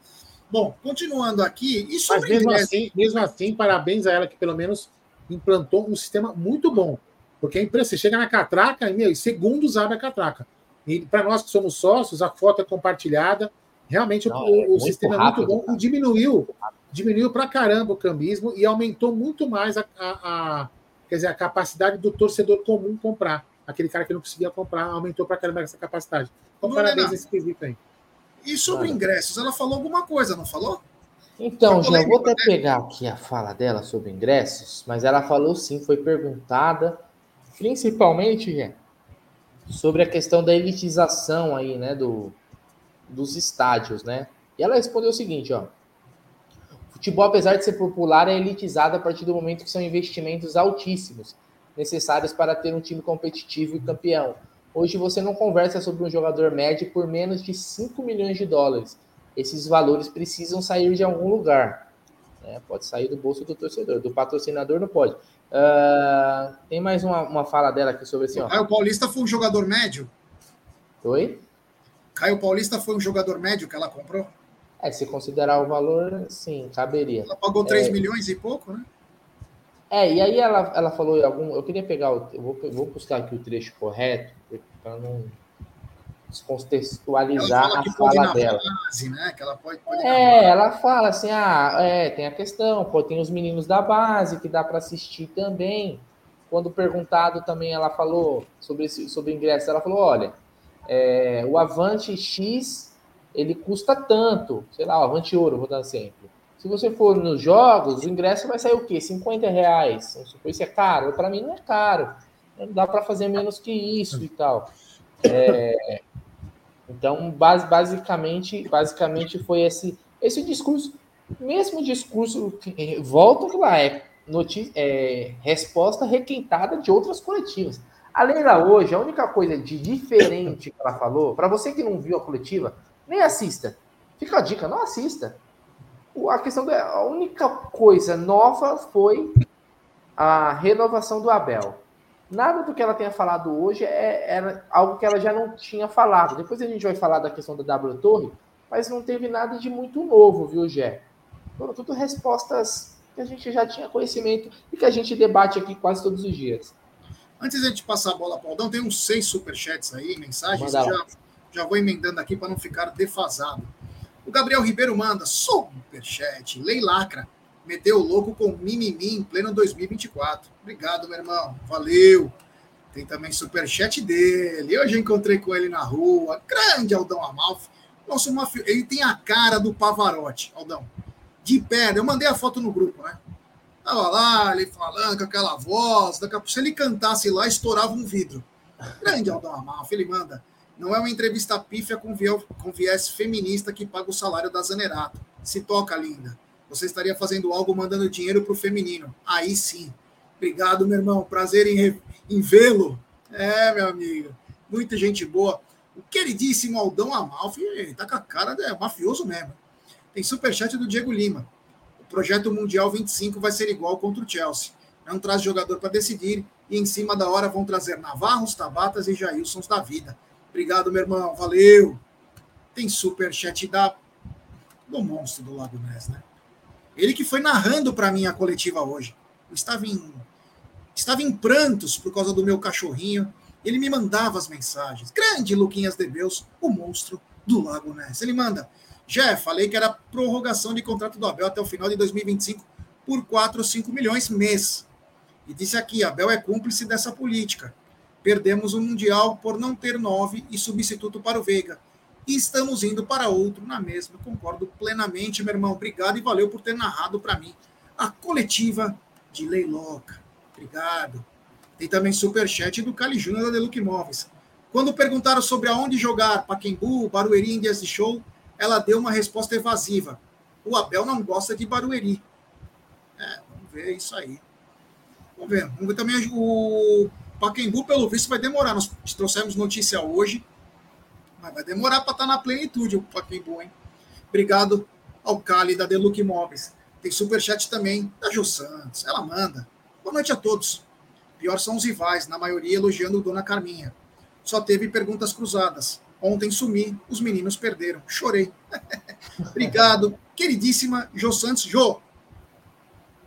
Bom, continuando aqui. E sobre Mas mesmo assim, mesmo assim, parabéns a ela que pelo menos implantou um sistema muito bom. Porque a empresa, você chega na catraca e, meu, em segundos abre a catraca. E para nós que somos sócios, a foto é compartilhada. Realmente Não, o, é o sistema rápido, é muito bom. E diminuiu, diminuiu para caramba o cambismo e aumentou muito mais a, a, a, quer dizer, a capacidade do torcedor comum comprar. Aquele cara que não conseguia comprar, aumentou para caramba essa capacidade. Então, parabéns esse quesito aí. E sobre ingressos, ela falou alguma coisa, não falou? Então, já vou até pegar aqui a fala dela sobre ingressos, mas ela falou sim, foi perguntada, principalmente, sobre a questão da elitização aí, né, do, dos estádios, né? E ela respondeu o seguinte, ó. Futebol, apesar de ser popular, é elitizado a partir do momento que são investimentos altíssimos, necessários para ter um time competitivo e campeão. Hoje você não conversa sobre um jogador médio por menos de 5 milhões de dólares esses valores precisam sair de algum lugar. Né? Pode sair do bolso do torcedor, do patrocinador não pode. Uh, tem mais uma, uma fala dela aqui sobre assim. Ó. Caio Paulista foi um jogador médio? Oi? Caio Paulista foi um jogador médio que ela comprou? É, se considerar o valor, sim, caberia. Ela pagou 3 é... milhões e pouco, né? É, e aí ela, ela falou algum. Eu queria pegar, o, eu vou, vou buscar aqui o trecho correto, para não descontextualizar a fala dela. Base, né? que ela pode, pode é, ela fala assim, ah, é, tem a questão, pô, tem os meninos da base que dá para assistir também. Quando perguntado também, ela falou sobre esse, sobre ingresso, ela falou, olha, é, o Avante X ele custa tanto, sei lá, o Avante Ouro, vou dar exemplo. Se você for nos jogos, o ingresso vai sair o quê? 50 reais. Isso é caro? Para mim não é caro. Não dá para fazer menos que isso e tal. É, então, basicamente, basicamente foi esse, esse discurso, mesmo discurso, volta lá, é, notícia, é resposta requentada de outras coletivas. A Leila hoje, a única coisa de diferente que ela falou, para você que não viu a coletiva, nem assista. Fica a dica, não assista. A questão da a única coisa nova foi a renovação do Abel. Nada do que ela tenha falado hoje é, algo que ela já não tinha falado. Depois a gente vai falar da questão da W Torre, mas não teve nada de muito novo, viu, Gé? Foram tudo respostas que a gente já tinha conhecimento e que a gente debate aqui quase todos os dias. Antes de a gente passar a bola para o Aldão, tem uns seis superchats aí, mensagens. Já, já vou emendando aqui para não ficar defasado. O Gabriel Ribeiro manda superchat, lei lacra meteu o louco com mimimi em pleno 2024. Obrigado, meu irmão. Valeu. Tem também superchat dele. Já encontrei com ele na rua. Grande Aldão Amalfi. Nosso mafio... Ele tem a cara do Pavarotti, Aldão. De pedra. Eu mandei a foto no grupo, né? Tava lá, ele falando com aquela voz. Daqui a se ele cantasse lá, estourava um vidro. Grande Aldão Amalfi. Ele manda. Não é uma entrevista pífia com viés, com viés feminista que paga o salário da Zanerato. Se toca, linda você estaria fazendo algo mandando dinheiro para o feminino. Aí sim. Obrigado, meu irmão. Prazer em, em vê-lo. É, meu amigo. Muita gente boa. O queridíssimo Aldão Amalfi tá com a cara de mafioso mesmo. Tem superchat do Diego Lima. O projeto Mundial 25 vai ser igual contra o Chelsea. Não traz jogador para decidir e em cima da hora vão trazer Navarros, Tabatas e Jailsons da vida. Obrigado, meu irmão. Valeu. Tem superchat da do monstro do Lago Ness, né? Ele que foi narrando para mim a coletiva hoje. Eu estava em, estava em prantos por causa do meu cachorrinho. Ele me mandava as mensagens. Grande Luquinhas de Deus, o monstro do Lago Ness. Ele manda: Jeff, falei que era prorrogação de contrato do Abel até o final de 2025 por 4 ou 5 milhões mês. E disse aqui: Abel é cúmplice dessa política. Perdemos o Mundial por não ter nove e substituto para o Veiga e estamos indo para outro na mesma. Concordo plenamente, meu irmão. Obrigado e valeu por ter narrado para mim a coletiva de Leiloca. Obrigado. Tem também superchat do Cali Júnior da Deluxe Imóveis. Quando perguntaram sobre aonde jogar, Paquembu, Barueri em dias de show, ela deu uma resposta evasiva. O Abel não gosta de Barueri. É, vamos ver isso aí. Vamos ver. Vamos ver também o Paquembu, pelo visto, vai demorar. Nós trouxemos notícia hoje mas vai demorar para estar tá na plenitude o Pacaembu, hein? Obrigado ao Cali da Deluxe Imóveis. Tem superchat também da Jô Santos. Ela manda. Boa noite a todos. Pior são os rivais, na maioria elogiando Dona Carminha. Só teve perguntas cruzadas. Ontem sumi, os meninos perderam. Chorei. Obrigado, queridíssima Jô Santos. Jô,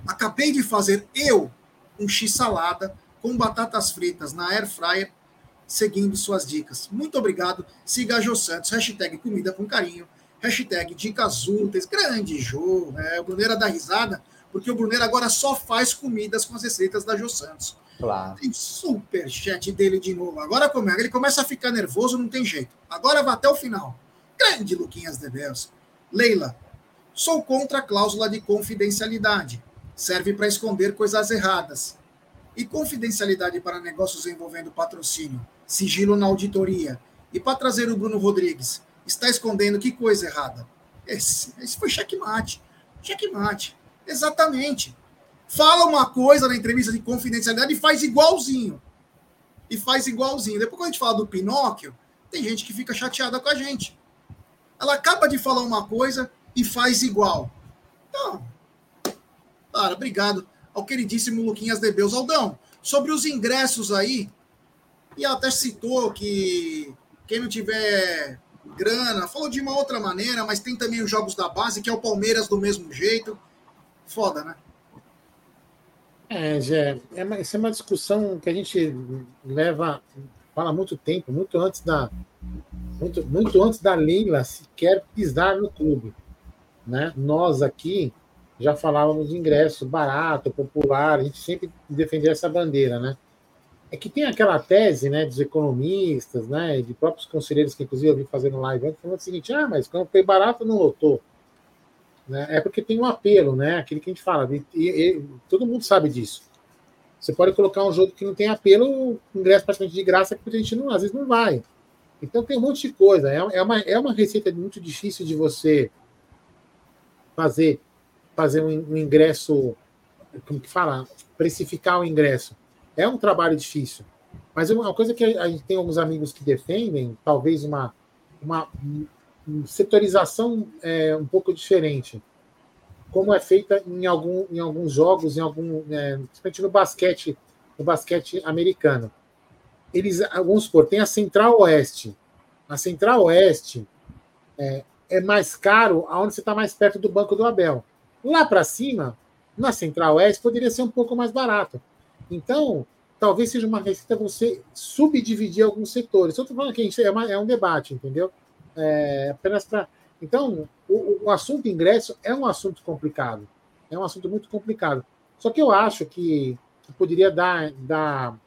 acabei de fazer eu um x-salada com batatas fritas na air fryer seguindo suas dicas. Muito obrigado. Siga a Jô Santos, hashtag comida com carinho, hashtag dicas úteis, grande Jô. É, o Bruneira dá risada, porque o Bruneira agora só faz comidas com as receitas da Jô Santos. Claro. Tem superchat dele de novo. Agora como é? Ele começa a ficar nervoso, não tem jeito. Agora vai até o final. Grande Luquinhas de Deus. Leila, sou contra a cláusula de confidencialidade. Serve para esconder coisas erradas. E confidencialidade para negócios envolvendo patrocínio, sigilo na auditoria. E para trazer o Bruno Rodrigues, está escondendo que coisa errada? Esse, esse foi checkmate. Checkmate. Exatamente. Fala uma coisa na entrevista de confidencialidade e faz igualzinho. E faz igualzinho. Depois, quando a gente fala do Pinóquio, tem gente que fica chateada com a gente. Ela acaba de falar uma coisa e faz igual. Então, cara, obrigado ao queridíssimo Luquinhas de Beus. Aldão, sobre os ingressos aí, e até citou que quem não tiver grana, falou de uma outra maneira, mas tem também os jogos da base, que é o Palmeiras do mesmo jeito. Foda, né? É, Gé, é uma, isso é uma discussão que a gente leva, fala muito tempo, muito antes da, muito, muito antes da Leila sequer pisar no clube. Né? Nós aqui já falávamos de ingresso barato, popular, a gente sempre defendia essa bandeira, né? É que tem aquela tese, né, dos economistas, né, de próprios conselheiros que inclusive eu vi fazendo live antes, falando o seguinte: ah, mas quando foi barato não lotou. Né? É porque tem um apelo, né? Aquele que a gente fala, e, e, todo mundo sabe disso. Você pode colocar um jogo que não tem apelo, ingresso praticamente de graça, que a gente não, às vezes não vai. Então tem um monte de coisa. É, é, uma, é uma receita muito difícil de você fazer, fazer um, um ingresso, como que fala? Precificar o ingresso. É um trabalho difícil. Mas uma coisa que a gente tem alguns amigos que defendem, talvez uma, uma setorização é, um pouco diferente, como é feita em, algum, em alguns jogos, em algum, é, principalmente no basquete, no basquete americano. Eles, vamos supor, tem a Central Oeste. A Central Oeste é, é mais caro aonde você está mais perto do Banco do Abel. Lá para cima, na Central Oeste, poderia ser um pouco mais barato. Então, talvez seja uma receita você subdividir alguns setores. Estou falando que é, uma, é um debate, entendeu? É, apenas para. Então, o, o, assunto ingresso é um assunto complicado. É um assunto muito complicado. Só que eu acho que, que poderia dar, dar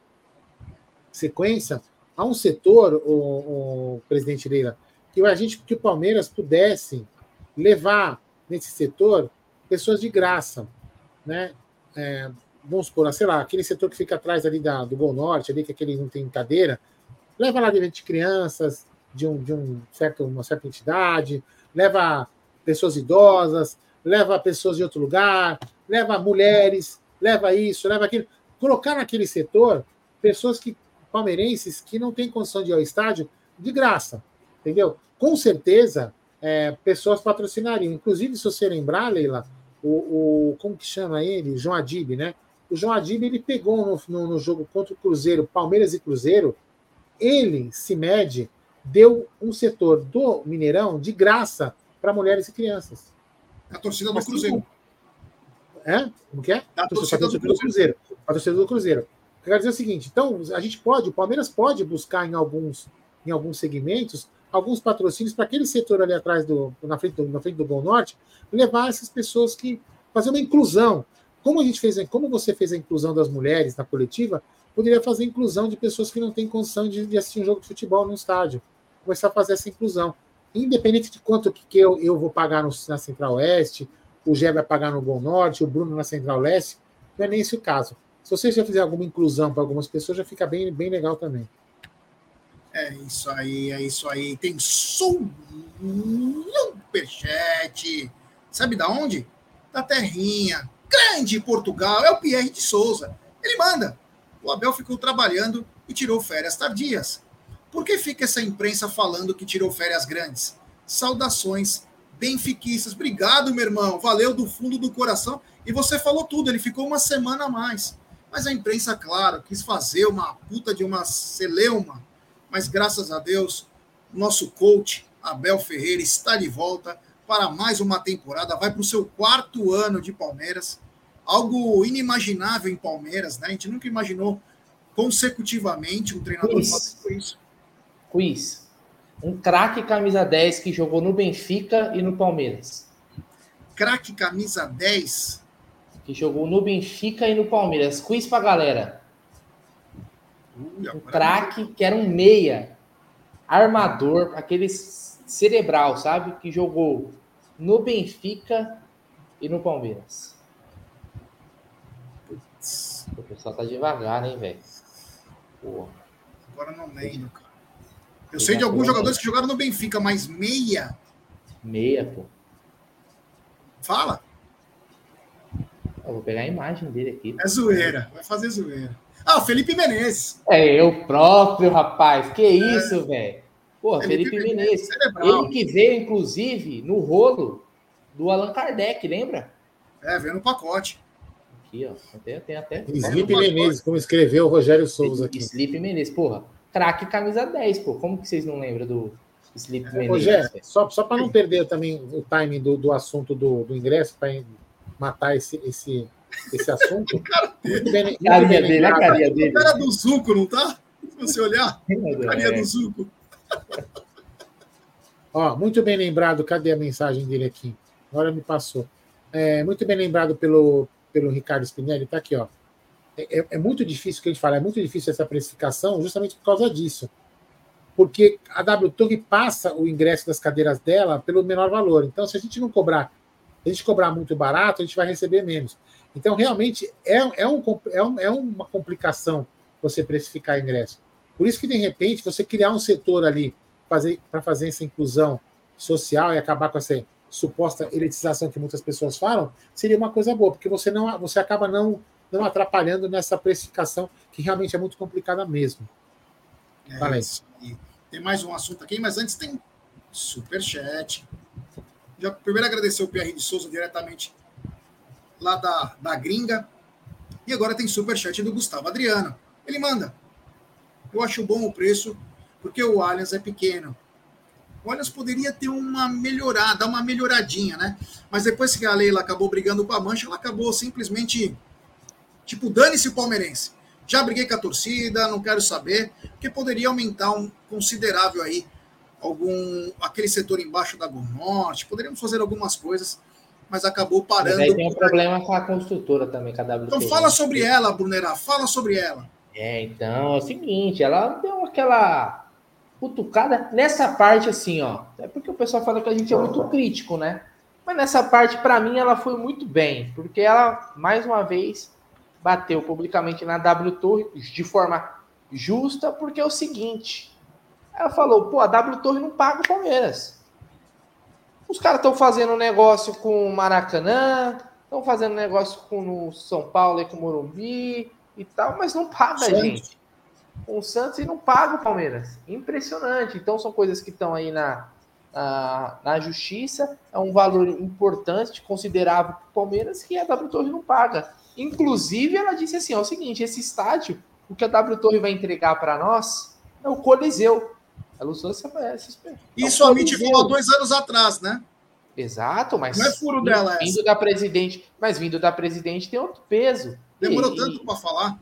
sequência a um setor, o, o presidente Leila, que a gente, que o Palmeiras pudesse levar nesse setor pessoas de graça, né? É, vamos supor, sei lá, aquele setor que fica atrás ali da, do Gol Norte, ali que aquele não tem cadeira, leva lá de crianças, de, um, de um certo, uma certa entidade, leva pessoas idosas, leva pessoas de outro lugar, leva mulheres, leva isso, leva aquilo. Colocar naquele setor pessoas que palmeirenses que não têm condição de ir ao estádio de graça, entendeu? Com certeza, é, pessoas patrocinariam. Inclusive, se você lembrar, Leila, o, o como que chama ele? João Adib, né? O João Adib ele pegou no, no, no jogo contra o Cruzeiro, Palmeiras e Cruzeiro, ele se mede deu um setor do Mineirão de graça para mulheres e crianças. A torcida do assim, Cruzeiro. É? Como que é? A torcida, torcida do, do Cruzeiro. A torcida do Cruzeiro. Eu quero dizer o seguinte: então, a gente pode, o Palmeiras pode buscar em alguns, em alguns segmentos alguns patrocínios para aquele setor ali atrás do na frente do, na frente do Gol Norte, levar essas pessoas que fazer uma inclusão. Como a gente fez, como você fez a inclusão das mulheres na coletiva, poderia fazer inclusão de pessoas que não têm condição de, de assistir um jogo de futebol no estádio começar a fazer essa inclusão. Independente de quanto que eu, eu vou pagar no, na Central Oeste, o Gé vai pagar no Gol Norte, o Bruno na Central Leste, não é nem esse o caso. Se você já fizer alguma inclusão para algumas pessoas, já fica bem, bem legal também. É isso aí, é isso aí. Tem superchat. Sabe da onde? Da terrinha. Grande Portugal. É o Pierre de Souza. Ele manda. O Abel ficou trabalhando e tirou férias tardias. Por que fica essa imprensa falando que tirou férias grandes? Saudações benfiquistas. Obrigado, meu irmão. Valeu do fundo do coração. E você falou tudo, ele ficou uma semana a mais. Mas a imprensa, claro, quis fazer uma puta de uma celeuma. Mas graças a Deus, nosso coach, Abel Ferreira, está de volta para mais uma temporada. Vai para o seu quarto ano de Palmeiras. Algo inimaginável em Palmeiras, né? A gente nunca imaginou consecutivamente um treinador Quiz. fazendo isso. Quiz. Um craque camisa 10 que jogou no Benfica e no Palmeiras. Craque camisa 10. Que jogou no Benfica e no Palmeiras. Quiz pra galera. Um craque que era um meia, armador, aquele cerebral, sabe? Que jogou no Benfica e no Palmeiras. O pessoal tá devagar, hein, velho? Agora não lembro, cara. Eu sei de alguns jogadores que jogaram no Benfica, mas meia. Meia, pô. Fala. Eu vou pegar a imagem dele aqui. É zoeira. Vai fazer zoeira. Ah, o Felipe Menezes. É eu próprio, rapaz. Que isso, velho? Porra, Felipe, Felipe Menezes. Cerebral. Ele que veio, inclusive, no rolo do Allan Kardec, lembra? É, veio no pacote. Aqui, ó. Tem, tem até. Felipe Menezes, como escreveu o Rogério Souza aqui. Sleep Menezes, porra. Craque camisa 10, pô. Como que vocês não lembram do Sleep Menezes? Rogério, só, só para não perder também o timing do, do assunto do, do ingresso, para matar esse, esse, esse assunto. Muito bem, muito Carinha bem dele, a lembrado. carinha dele. O cara do Zuco, não tá? Se você olhar, carinha É. do Zuco. Ó, muito bem lembrado, cadê a mensagem dele aqui? Agora me passou. É, muito bem lembrado pelo, pelo Ricardo Spinelli, tá aqui, ó. É, é- é muito difícil o que a gente fala, é muito difícil essa precificação justamente por causa disso. Porque a W Torre passa o ingresso das cadeiras dela pelo menor valor. Então, se a gente não cobrar, se a gente cobrar muito barato, a gente vai receber menos. Então, realmente, é, é, um, é, um- é uma complicação você precificar ingresso. Por isso que, de repente, você criar um setor ali fazer para fazer essa inclusão social e acabar com essa suposta elitização que muitas pessoas falam, seria uma coisa boa, porque você não você acaba não não atrapalhando nessa precificação que realmente é muito complicada mesmo. É. Tem mais um assunto aqui, mas antes tem superchat. Já primeiro agradecer o Pierre de Souza diretamente lá da, da gringa. E agora tem superchat do Gustavo Adriano. Ele manda. Eu acho bom o preço, porque o Allianz é pequeno. O Allianz poderia ter uma melhorada, uma melhoradinha, né? Mas depois que a Leila acabou brigando com a Mancha, ela acabou simplesmente, tipo, dane-se o palmeirense. Já briguei com a torcida, não quero saber, porque poderia aumentar um considerável aí algum aquele setor embaixo da Gol Norte, poderíamos fazer algumas coisas, mas acabou Mas parando. aí tem um problema com a construtora também, com a WT. Então fala sobre ela, Brunerá, fala sobre ela. É, então, é o seguinte, ela deu aquela cutucada nessa parte assim, ó. É porque o pessoal fala que a gente é muito crítico, né? Mas nessa parte, para mim, ela foi muito bem, porque ela, mais uma vez, bateu publicamente na W Torre de forma justa, porque é o seguinte. Ela falou, pô, a W Torre não paga o Palmeiras. Os caras estão fazendo negócio com o Maracanã, estão fazendo negócio com o São Paulo e com o Morumbi e tal, mas não paga, Santos. gente. Com o Santos e não paga o Palmeiras. Impressionante. Então são coisas que estão aí na, na, na justiça. É um valor importante, considerável para o Palmeiras, que a W Torre não paga. Inclusive, ela disse assim: ó, é o seguinte, esse estádio, o que a W Torre vai entregar para nós é o Coliseu. Ela usou essa, essa é Isso a Coliseu. falou há dois anos atrás, né? Exato, mas Não é furo dela essa. vindo da presidente, mas vindo da presidente tem outro peso. Demorou E- tanto para falar.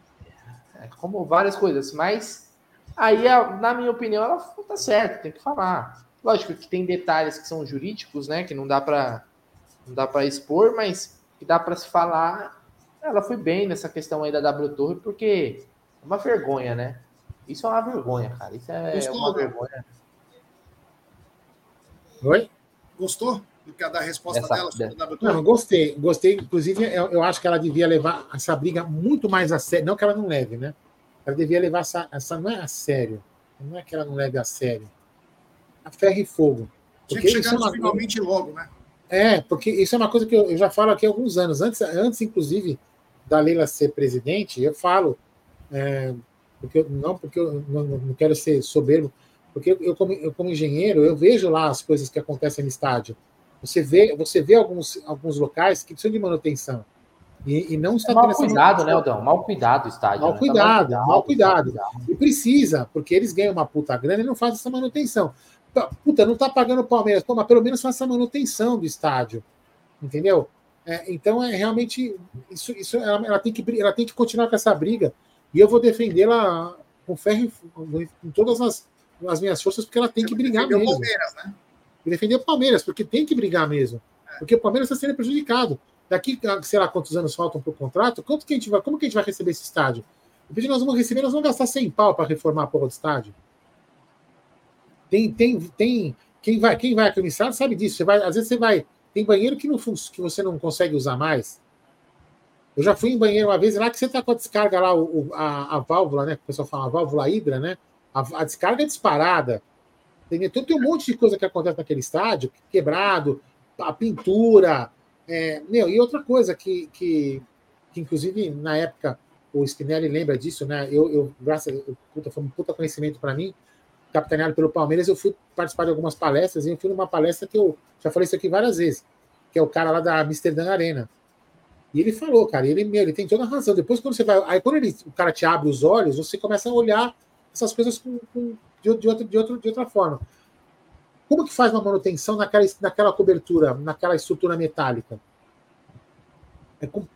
é, como várias coisas, mas aí, a- na minha opinião, ela tá certa, tem que falar. Lógico que tem detalhes que são jurídicos, né, que não dá para não dá para expor, mas que dá para se falar. Ela foi bem nessa questão aí da W Torre, porque é uma vergonha, né? Isso é uma vergonha, cara. Isso é Gostou, uma né? vergonha. Oi? Gostou do que da resposta Dessa- dela sobre dessa- Não, gostei. Gostei. Inclusive, eu, eu acho que ela devia levar essa briga muito mais a sério. Não que ela não leve, né? Ela devia levar essa. essa não é a sério. Não é que ela não leve a sério. A ferro e fogo. Tinha que chegar é finalmente logo, né? É, porque isso é uma coisa que eu, eu já falo aqui há alguns anos. Antes, antes inclusive, da Leila ser presidente, eu falo, é, porque eu- não porque eu não, não quero ser soberbo, porque eu, como, eu, como engenheiro, eu vejo lá as coisas que acontecem no estádio. Você vê, você vê alguns, alguns locais que precisam de manutenção. E, e não está É mal cuidado, né. Aldão? Mal cuidado o estádio. Mal né? Tá cuidado, mal cuidado. mal E precisa, porque eles ganham uma puta grana e não fazem essa manutenção. Tá, Puta, não tá pagando o Palmeiras, Pô, mas pelo menos faça a manutenção do estádio. Entendeu? É, então é realmente. Isso, isso ela, ela tem que, ela tem que continuar com essa briga. E eu vou defendê-la com ferro com todas as, as minhas forças, porque ela tem que brigar mesmo. Palmeiras, né? E defender o Palmeiras, porque tem que brigar mesmo. Porque o Palmeiras está sendo prejudicado. Daqui, sei lá, quantos anos faltam para o contrato, quanto que a gente vai, como que a gente vai receber esse estádio? Depois nós vamos receber, nós vamos gastar 100 pau para reformar a porra do estádio. Tem, tem, tem. Quem vai, quem vai aqui no estádio sabe disso. Você vai, às vezes você vai. Tem banheiro que, não, que você não consegue usar mais. Eu já fui em banheiro uma vez lá que você tá com a descarga lá, o, a, a válvula, né? O pessoal fala a válvula hidra, né? A, a descarga é disparada. Tem, então tem um monte de coisa que acontece naquele estádio, quebrado, a pintura. É, meu, e outra coisa que, que, que, inclusive, na época, o Spinelli lembra disso, né? Eu, eu graças a Deus, foi um puta conhecimento para mim, capitaneado pelo Palmeiras, eu fui participar de algumas palestras, e eu fui numa palestra que eu já falei isso aqui várias vezes, que é o cara lá da Amsterdã Arena. E ele falou, cara, ele, ele tem toda a razão. Depois, quando você vai. Aí, quando ele, o cara te abre os olhos, você começa a olhar essas coisas com, com, de, de, outra, de, outra, de outra forma. Como que faz uma manutenção naquela, naquela cobertura, naquela estrutura metálica? É, com,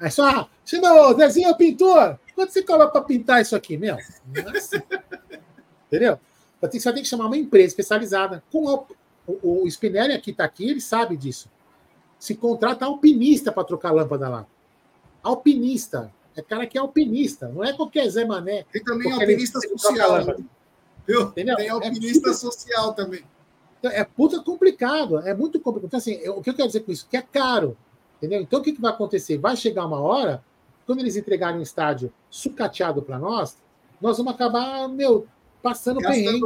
é só, ah, chama o Dezinho pintor. Quanto você coloca para pintar isso aqui, meu? Nossa. Entendeu? Você tem que chamar uma empresa especializada. Com o, o, o Spinelli aqui está aqui, ele sabe disso se contrata alpinista para trocar lâmpada lá. Alpinista. É cara que é alpinista, não é qualquer Zé Mané. Tem também alpinista social. Viu? Tem é alpinista é social também. Então, é puta complicado, é muito complicado. Então, assim, eu, o que eu quero dizer com isso? Que é caro. Entendeu? Então, o que, que vai acontecer? Vai chegar uma hora, quando eles entregarem um estádio sucateado para nós, nós vamos acabar, meu, passando perrengue.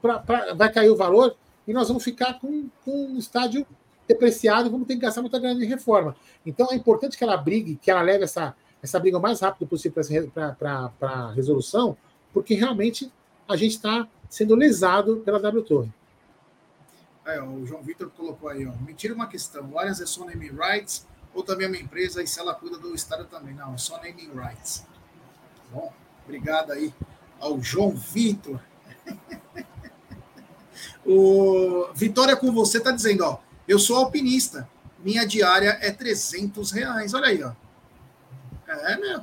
Pra, pra, vai cair o valor e nós vamos ficar com, com um estádio depreciado vamos ter que gastar muita grana em reforma. Então é importante que ela brigue, que ela leve essa, essa briga o mais rápido possível para a resolução, porque realmente a gente está sendo lesado pela W Torre. É, o João Vitor colocou aí, ó. Me tira uma questão. O Arias é só naming rights ou também é uma empresa e se ela cuida do estado também? Não, é só naming rights. Bom, obrigado aí ao João Vitor. o Vitória com você tá dizendo, ó. Eu sou alpinista. Minha diária é 300 reais. Olha aí, ó. É, meu.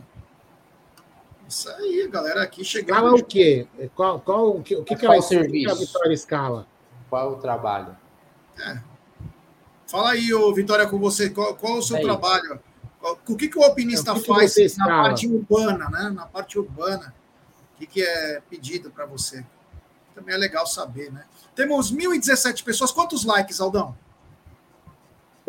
Isso aí, galera aqui chegando. Escala o quê? Qual, qual, o que, o que, que, ela, o serviço? a Vitória escala? Qual o trabalho? É. Fala aí, ô, Vitória, com você. Qual, qual o seu é trabalho? O que, que o alpinista é, o que faz que na parte urbana, né? Na parte urbana. O que, que é pedido para você? Também é legal saber, né? Temos 1.017 pessoas. Quantos likes, Aldão?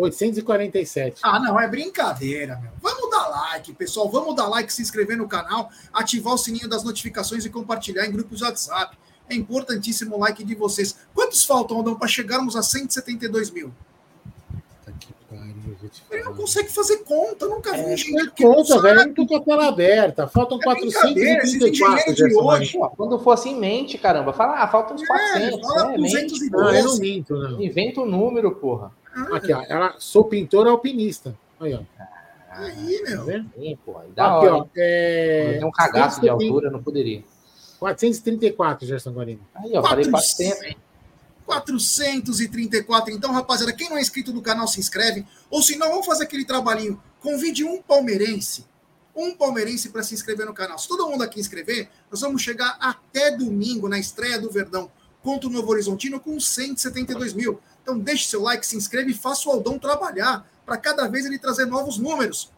847. Ah, não, é brincadeira, meu. Vamos dar like, pessoal. Vamos dar like, se inscrever no canal, ativar o sininho das notificações e compartilhar em grupos WhatsApp. É importantíssimo o like de vocês. Quantos faltam, Aldão, para chegarmos a 172 mil? Ele não consegue fazer conta, nunca vi é, gente que conta, velho. Não tô com a tela aberta. Faltam é 434. De hoje. Quando fosse em mente, caramba, fala, ah, faltam uns 400. É, fala né? 212. Não, eu não minto, não. Inventa o um número, porra. Aqui, ó. Ela, sou pintor alpinista. Aí, ó. Aí, meu. Tá Sim, pô. Dá Aqui, ó. É... Tem um cagaço de altura, não poderia. 434, Gerson Guarino. Aí, ó, 400. falei 400. 434. Então, rapaziada, quem não é inscrito no canal, se inscreve. Ou se não, vamos fazer aquele trabalhinho. Convide um palmeirense. Um palmeirense para se inscrever no canal. Se todo mundo aqui inscrever, nós vamos chegar até domingo, na estreia do Verdão contra o Novo Horizontino, com 172 mil. Então deixe seu like, se inscreve e faça o Aldão trabalhar para cada vez ele trazer novos números.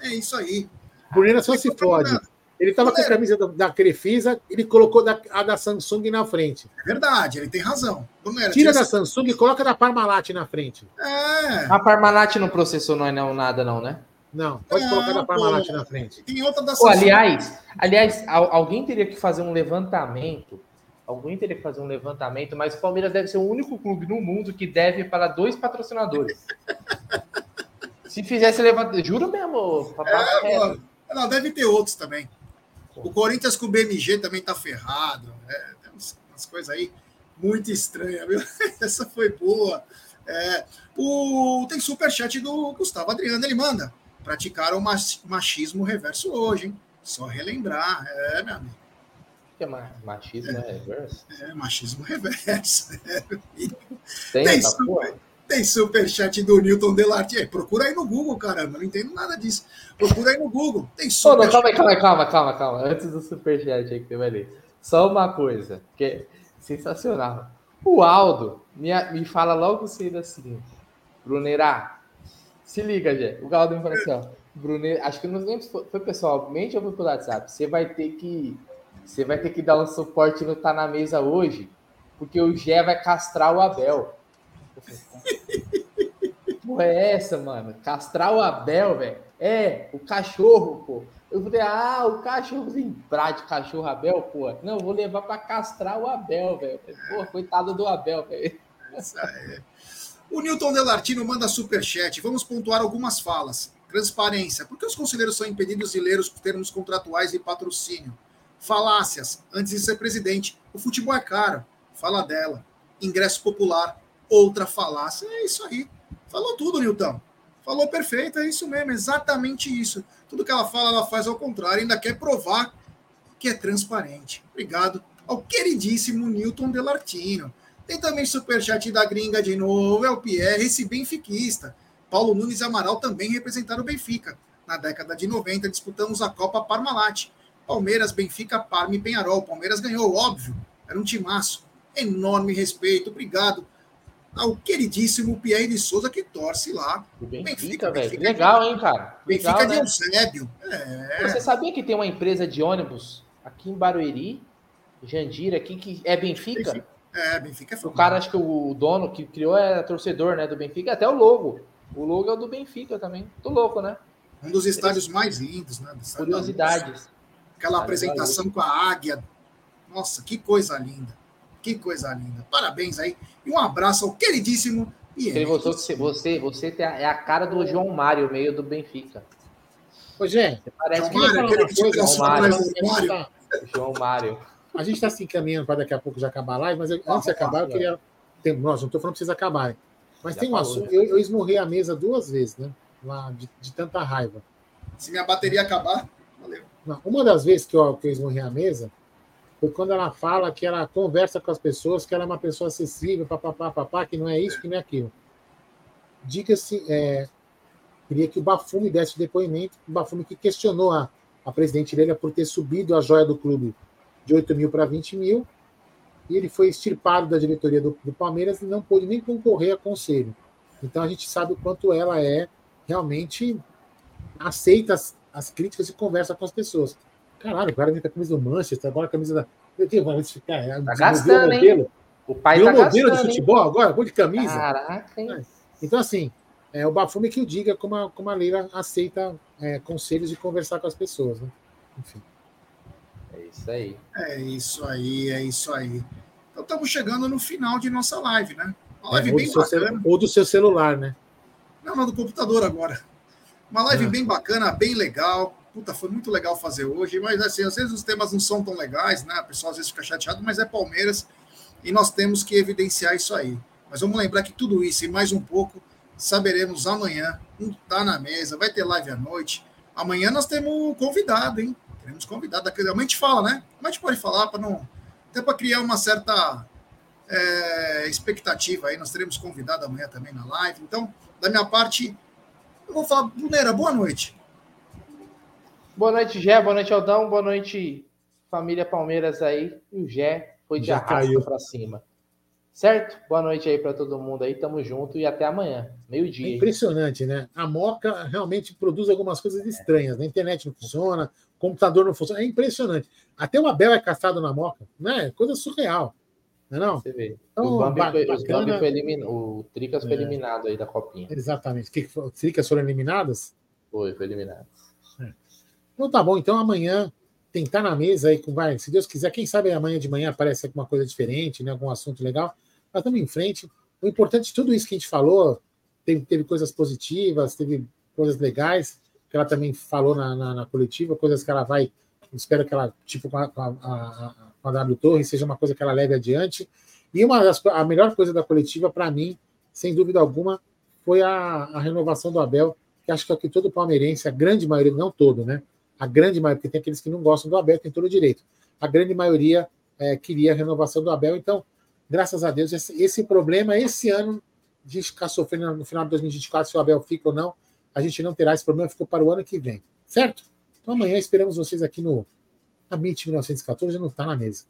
É isso aí. Brunera só se fode. Ele estava com a camisa da, da Crefisa, ele colocou da, a da Samsung na frente. É verdade, ele tem razão. Brunera, tira, da Samsung e coloca da Parmalat na frente. É. A Parmalat não processou não é não, nada não, né? Não, pode é, colocar da Parmalat pô, na frente. Tem outra da Samsung. Pô, aliás, aliás, alguém teria que fazer um levantamento alguém teria que fazer um levantamento, mas o Palmeiras deve ser o único clube no mundo que deve para dois patrocinadores. Se fizesse levantamento, juro mesmo. É, não, deve ter outros também. O Corinthians com o BMG também tá ferrado. É, tem umas coisas aí muito estranhas, viu? Essa foi boa. É, o, tem superchat do Gustavo Adriano, ele manda. Praticaram machismo reverso hoje, hein? Só relembrar. É, meu amigo que é machismo é, reverso? É, machismo reverso. Tem, Tem essa porra? Tem superchat do Newton Delartier. Procura aí no Google, caramba. Não entendo nada disso. Procura aí no Google. Tem calma aí, calma aí, calma, calma, calma. Antes do superchat aí que tem ali. Só uma coisa, que é sensacional. O Aldo me, me fala logo cedo assim, Brunerá, se liga, Jé. O Aldo me fala assim, ó, acho que não lembro se foi, foi pessoalmente ou foi pelo WhatsApp. Você vai ter que você vai ter que dar um suporte no Tá na Mesa hoje, porque o Gé vai castrar o Abel. Porra, é essa, mano? Castrar o Abel, velho? É, o cachorro, pô. Eu falei, ah, o cachorro, lembrar de cachorro Abel, pô. Não, vou levar para castrar o Abel, velho. Pô, coitado do Abel, velho. O Newton Delartino manda superchat. Vamos pontuar algumas falas. Transparência. Por que os conselheiros são impedidos de ler os termos contratuais de patrocínio? Falácias. Antes de ser presidente, o futebol é caro. Fala dela. Ingresso popular. Outra falácia. É isso aí. Falou tudo, Newton. Falou perfeito, é isso mesmo, exatamente isso. Tudo que ela fala, ela faz ao contrário, ainda quer provar que é transparente. Obrigado ao queridíssimo Newton Delartino. Tem também superchat da gringa de novo, é o Pierre, esse benfiquista. Paulo Nunes Amaral também representaram o Benfica. Na década de 90, disputamos a Copa Parmalat. Palmeiras, Benfica, Parma e Penharol. Palmeiras ganhou, óbvio. Era um timaço. Enorme respeito. Obrigado ao queridíssimo Pierre de Souza, que torce lá. O Benfica, velho. Legal, hein, cara? Legal, Benfica né? de Eusébio. É. Você sabia que tem uma empresa de ônibus aqui em Barueri, Jandira, aqui, que é Benfica? Benfica. É, Benfica é O cara, acho que o dono que criou é torcedor, né, do Benfica, até o logo. O logo é o do Benfica também. Tô louco, né? Um dos estádios mais lindos, né? Curiosidades. Aquela apresentação com a águia. Nossa, que coisa linda. Que coisa linda. Parabéns aí. E um abraço ao queridíssimo Ele Você, você, você é a cara do João Mário, meio do Benfica. Ô, Gê, parece João Mário, aquele que João Mário. Mário. João Mário. A gente está se encaminhando para daqui a pouco já acabar a live, mas eu, antes de acabar, eu queria. Tem, nossa, não estou falando para vocês acabarem. Mas já tem um falou, assunto. Eu, eu esmurrei a mesa duas vezes, né? Lá, de, de tanta raiva. Se minha bateria acabar, valeu. Uma das vezes que eu, que eu esmurrei a mesa, foi quando ela fala que ela conversa com as pessoas, que ela é uma pessoa acessível, papapá, papá, que não é isso, que não é aquilo. Diga-se, é, queria que o Bafume desse depoimento, o Bafume que questionou a, a presidente Leila por ter subido a joia do clube de 8 mil para 20 mil, e ele foi extirpado da diretoria do, do Palmeiras e não pôde nem concorrer a conselho. Então a gente sabe o quanto ela é realmente aceita as, as críticas e conversa com as pessoas. Caralho, o cara vem com a camisa do Manchester, agora a camisa da. Meu Deus, vai ficar. É, tá gastando, hein? O pai tá modelo gastando, de futebol hein? agora, cor de camisa. Caraca, hein? É. Então, assim, é, o Bafume que o diga como a, como a Leila aceita é, conselhos e conversar com as pessoas, né? Enfim. É isso aí. É isso aí, é isso aí. Então estamos chegando no final de nossa live, né? Uma live é, bem bacana. ou do seu celular, né? Não, não, do computador agora. Uma live ah. bem bacana, bem legal puta, foi muito legal fazer hoje, mas assim, às vezes os temas não são tão legais, né? A pessoa às vezes fica chateado, mas é Palmeiras e nós temos que evidenciar isso aí. Mas vamos lembrar que tudo isso e mais um pouco saberemos amanhã. Um tá na mesa, vai ter live à noite. Amanhã nós temos convidado, hein? Teremos convidado. Amanhã a gente fala, né? Mas a gente pode falar para não. Até para criar uma certa é, expectativa aí. Nós teremos convidado amanhã também na live. Então, da minha parte, eu vou falar, Brunera, boa noite. Boa noite, Gé. Boa noite, Aldão. Boa noite, família Palmeiras aí. E o Gé foi de arrasto para cima. Certo? Boa noite aí para todo mundo aí. Tamo junto e até amanhã, meio-dia. É impressionante, né? A Moca realmente produz algumas coisas estranhas. A internet não funciona, o computador não funciona. É impressionante. Até o Abel é caçado na Moca, né? Coisa surreal. Não é não? Você vê. Então, o Bambi, foi, foi eliminado. O Tricas foi é. eliminado aí da copinha. Exatamente. Que, Tricas foram eliminadas? Foi, foi eliminado. Então tá bom, então amanhã tentar na mesa aí com vai, se Deus quiser, quem sabe amanhã de manhã aparece alguma coisa diferente, né, algum assunto legal. Mas estamos em frente. O importante de tudo isso que a gente falou, teve, teve coisas positivas, teve coisas legais, que ela também falou na, na, na coletiva, coisas que ela vai, espero que ela, tipo, com a, a, a, a W Torre, seja uma coisa que ela leve adiante. E uma das, a melhor coisa da coletiva, para mim, sem dúvida alguma, foi a, a renovação do Abel, que acho que é o que todo palmeirense, a grande maioria, não todo, né? A grande maioria, porque tem aqueles que não gostam do Abel, tem todo o direito. A grande maioria é, queria a renovação do Abel. Então, graças a Deus, esse, esse, problema esse ano gente ficar sofrendo no final de 2024 se o Abel fica ou não, a gente não terá esse problema, ficou para o ano que vem. Certo? Então amanhã esperamos vocês aqui no Amit 1914, não está na mesa.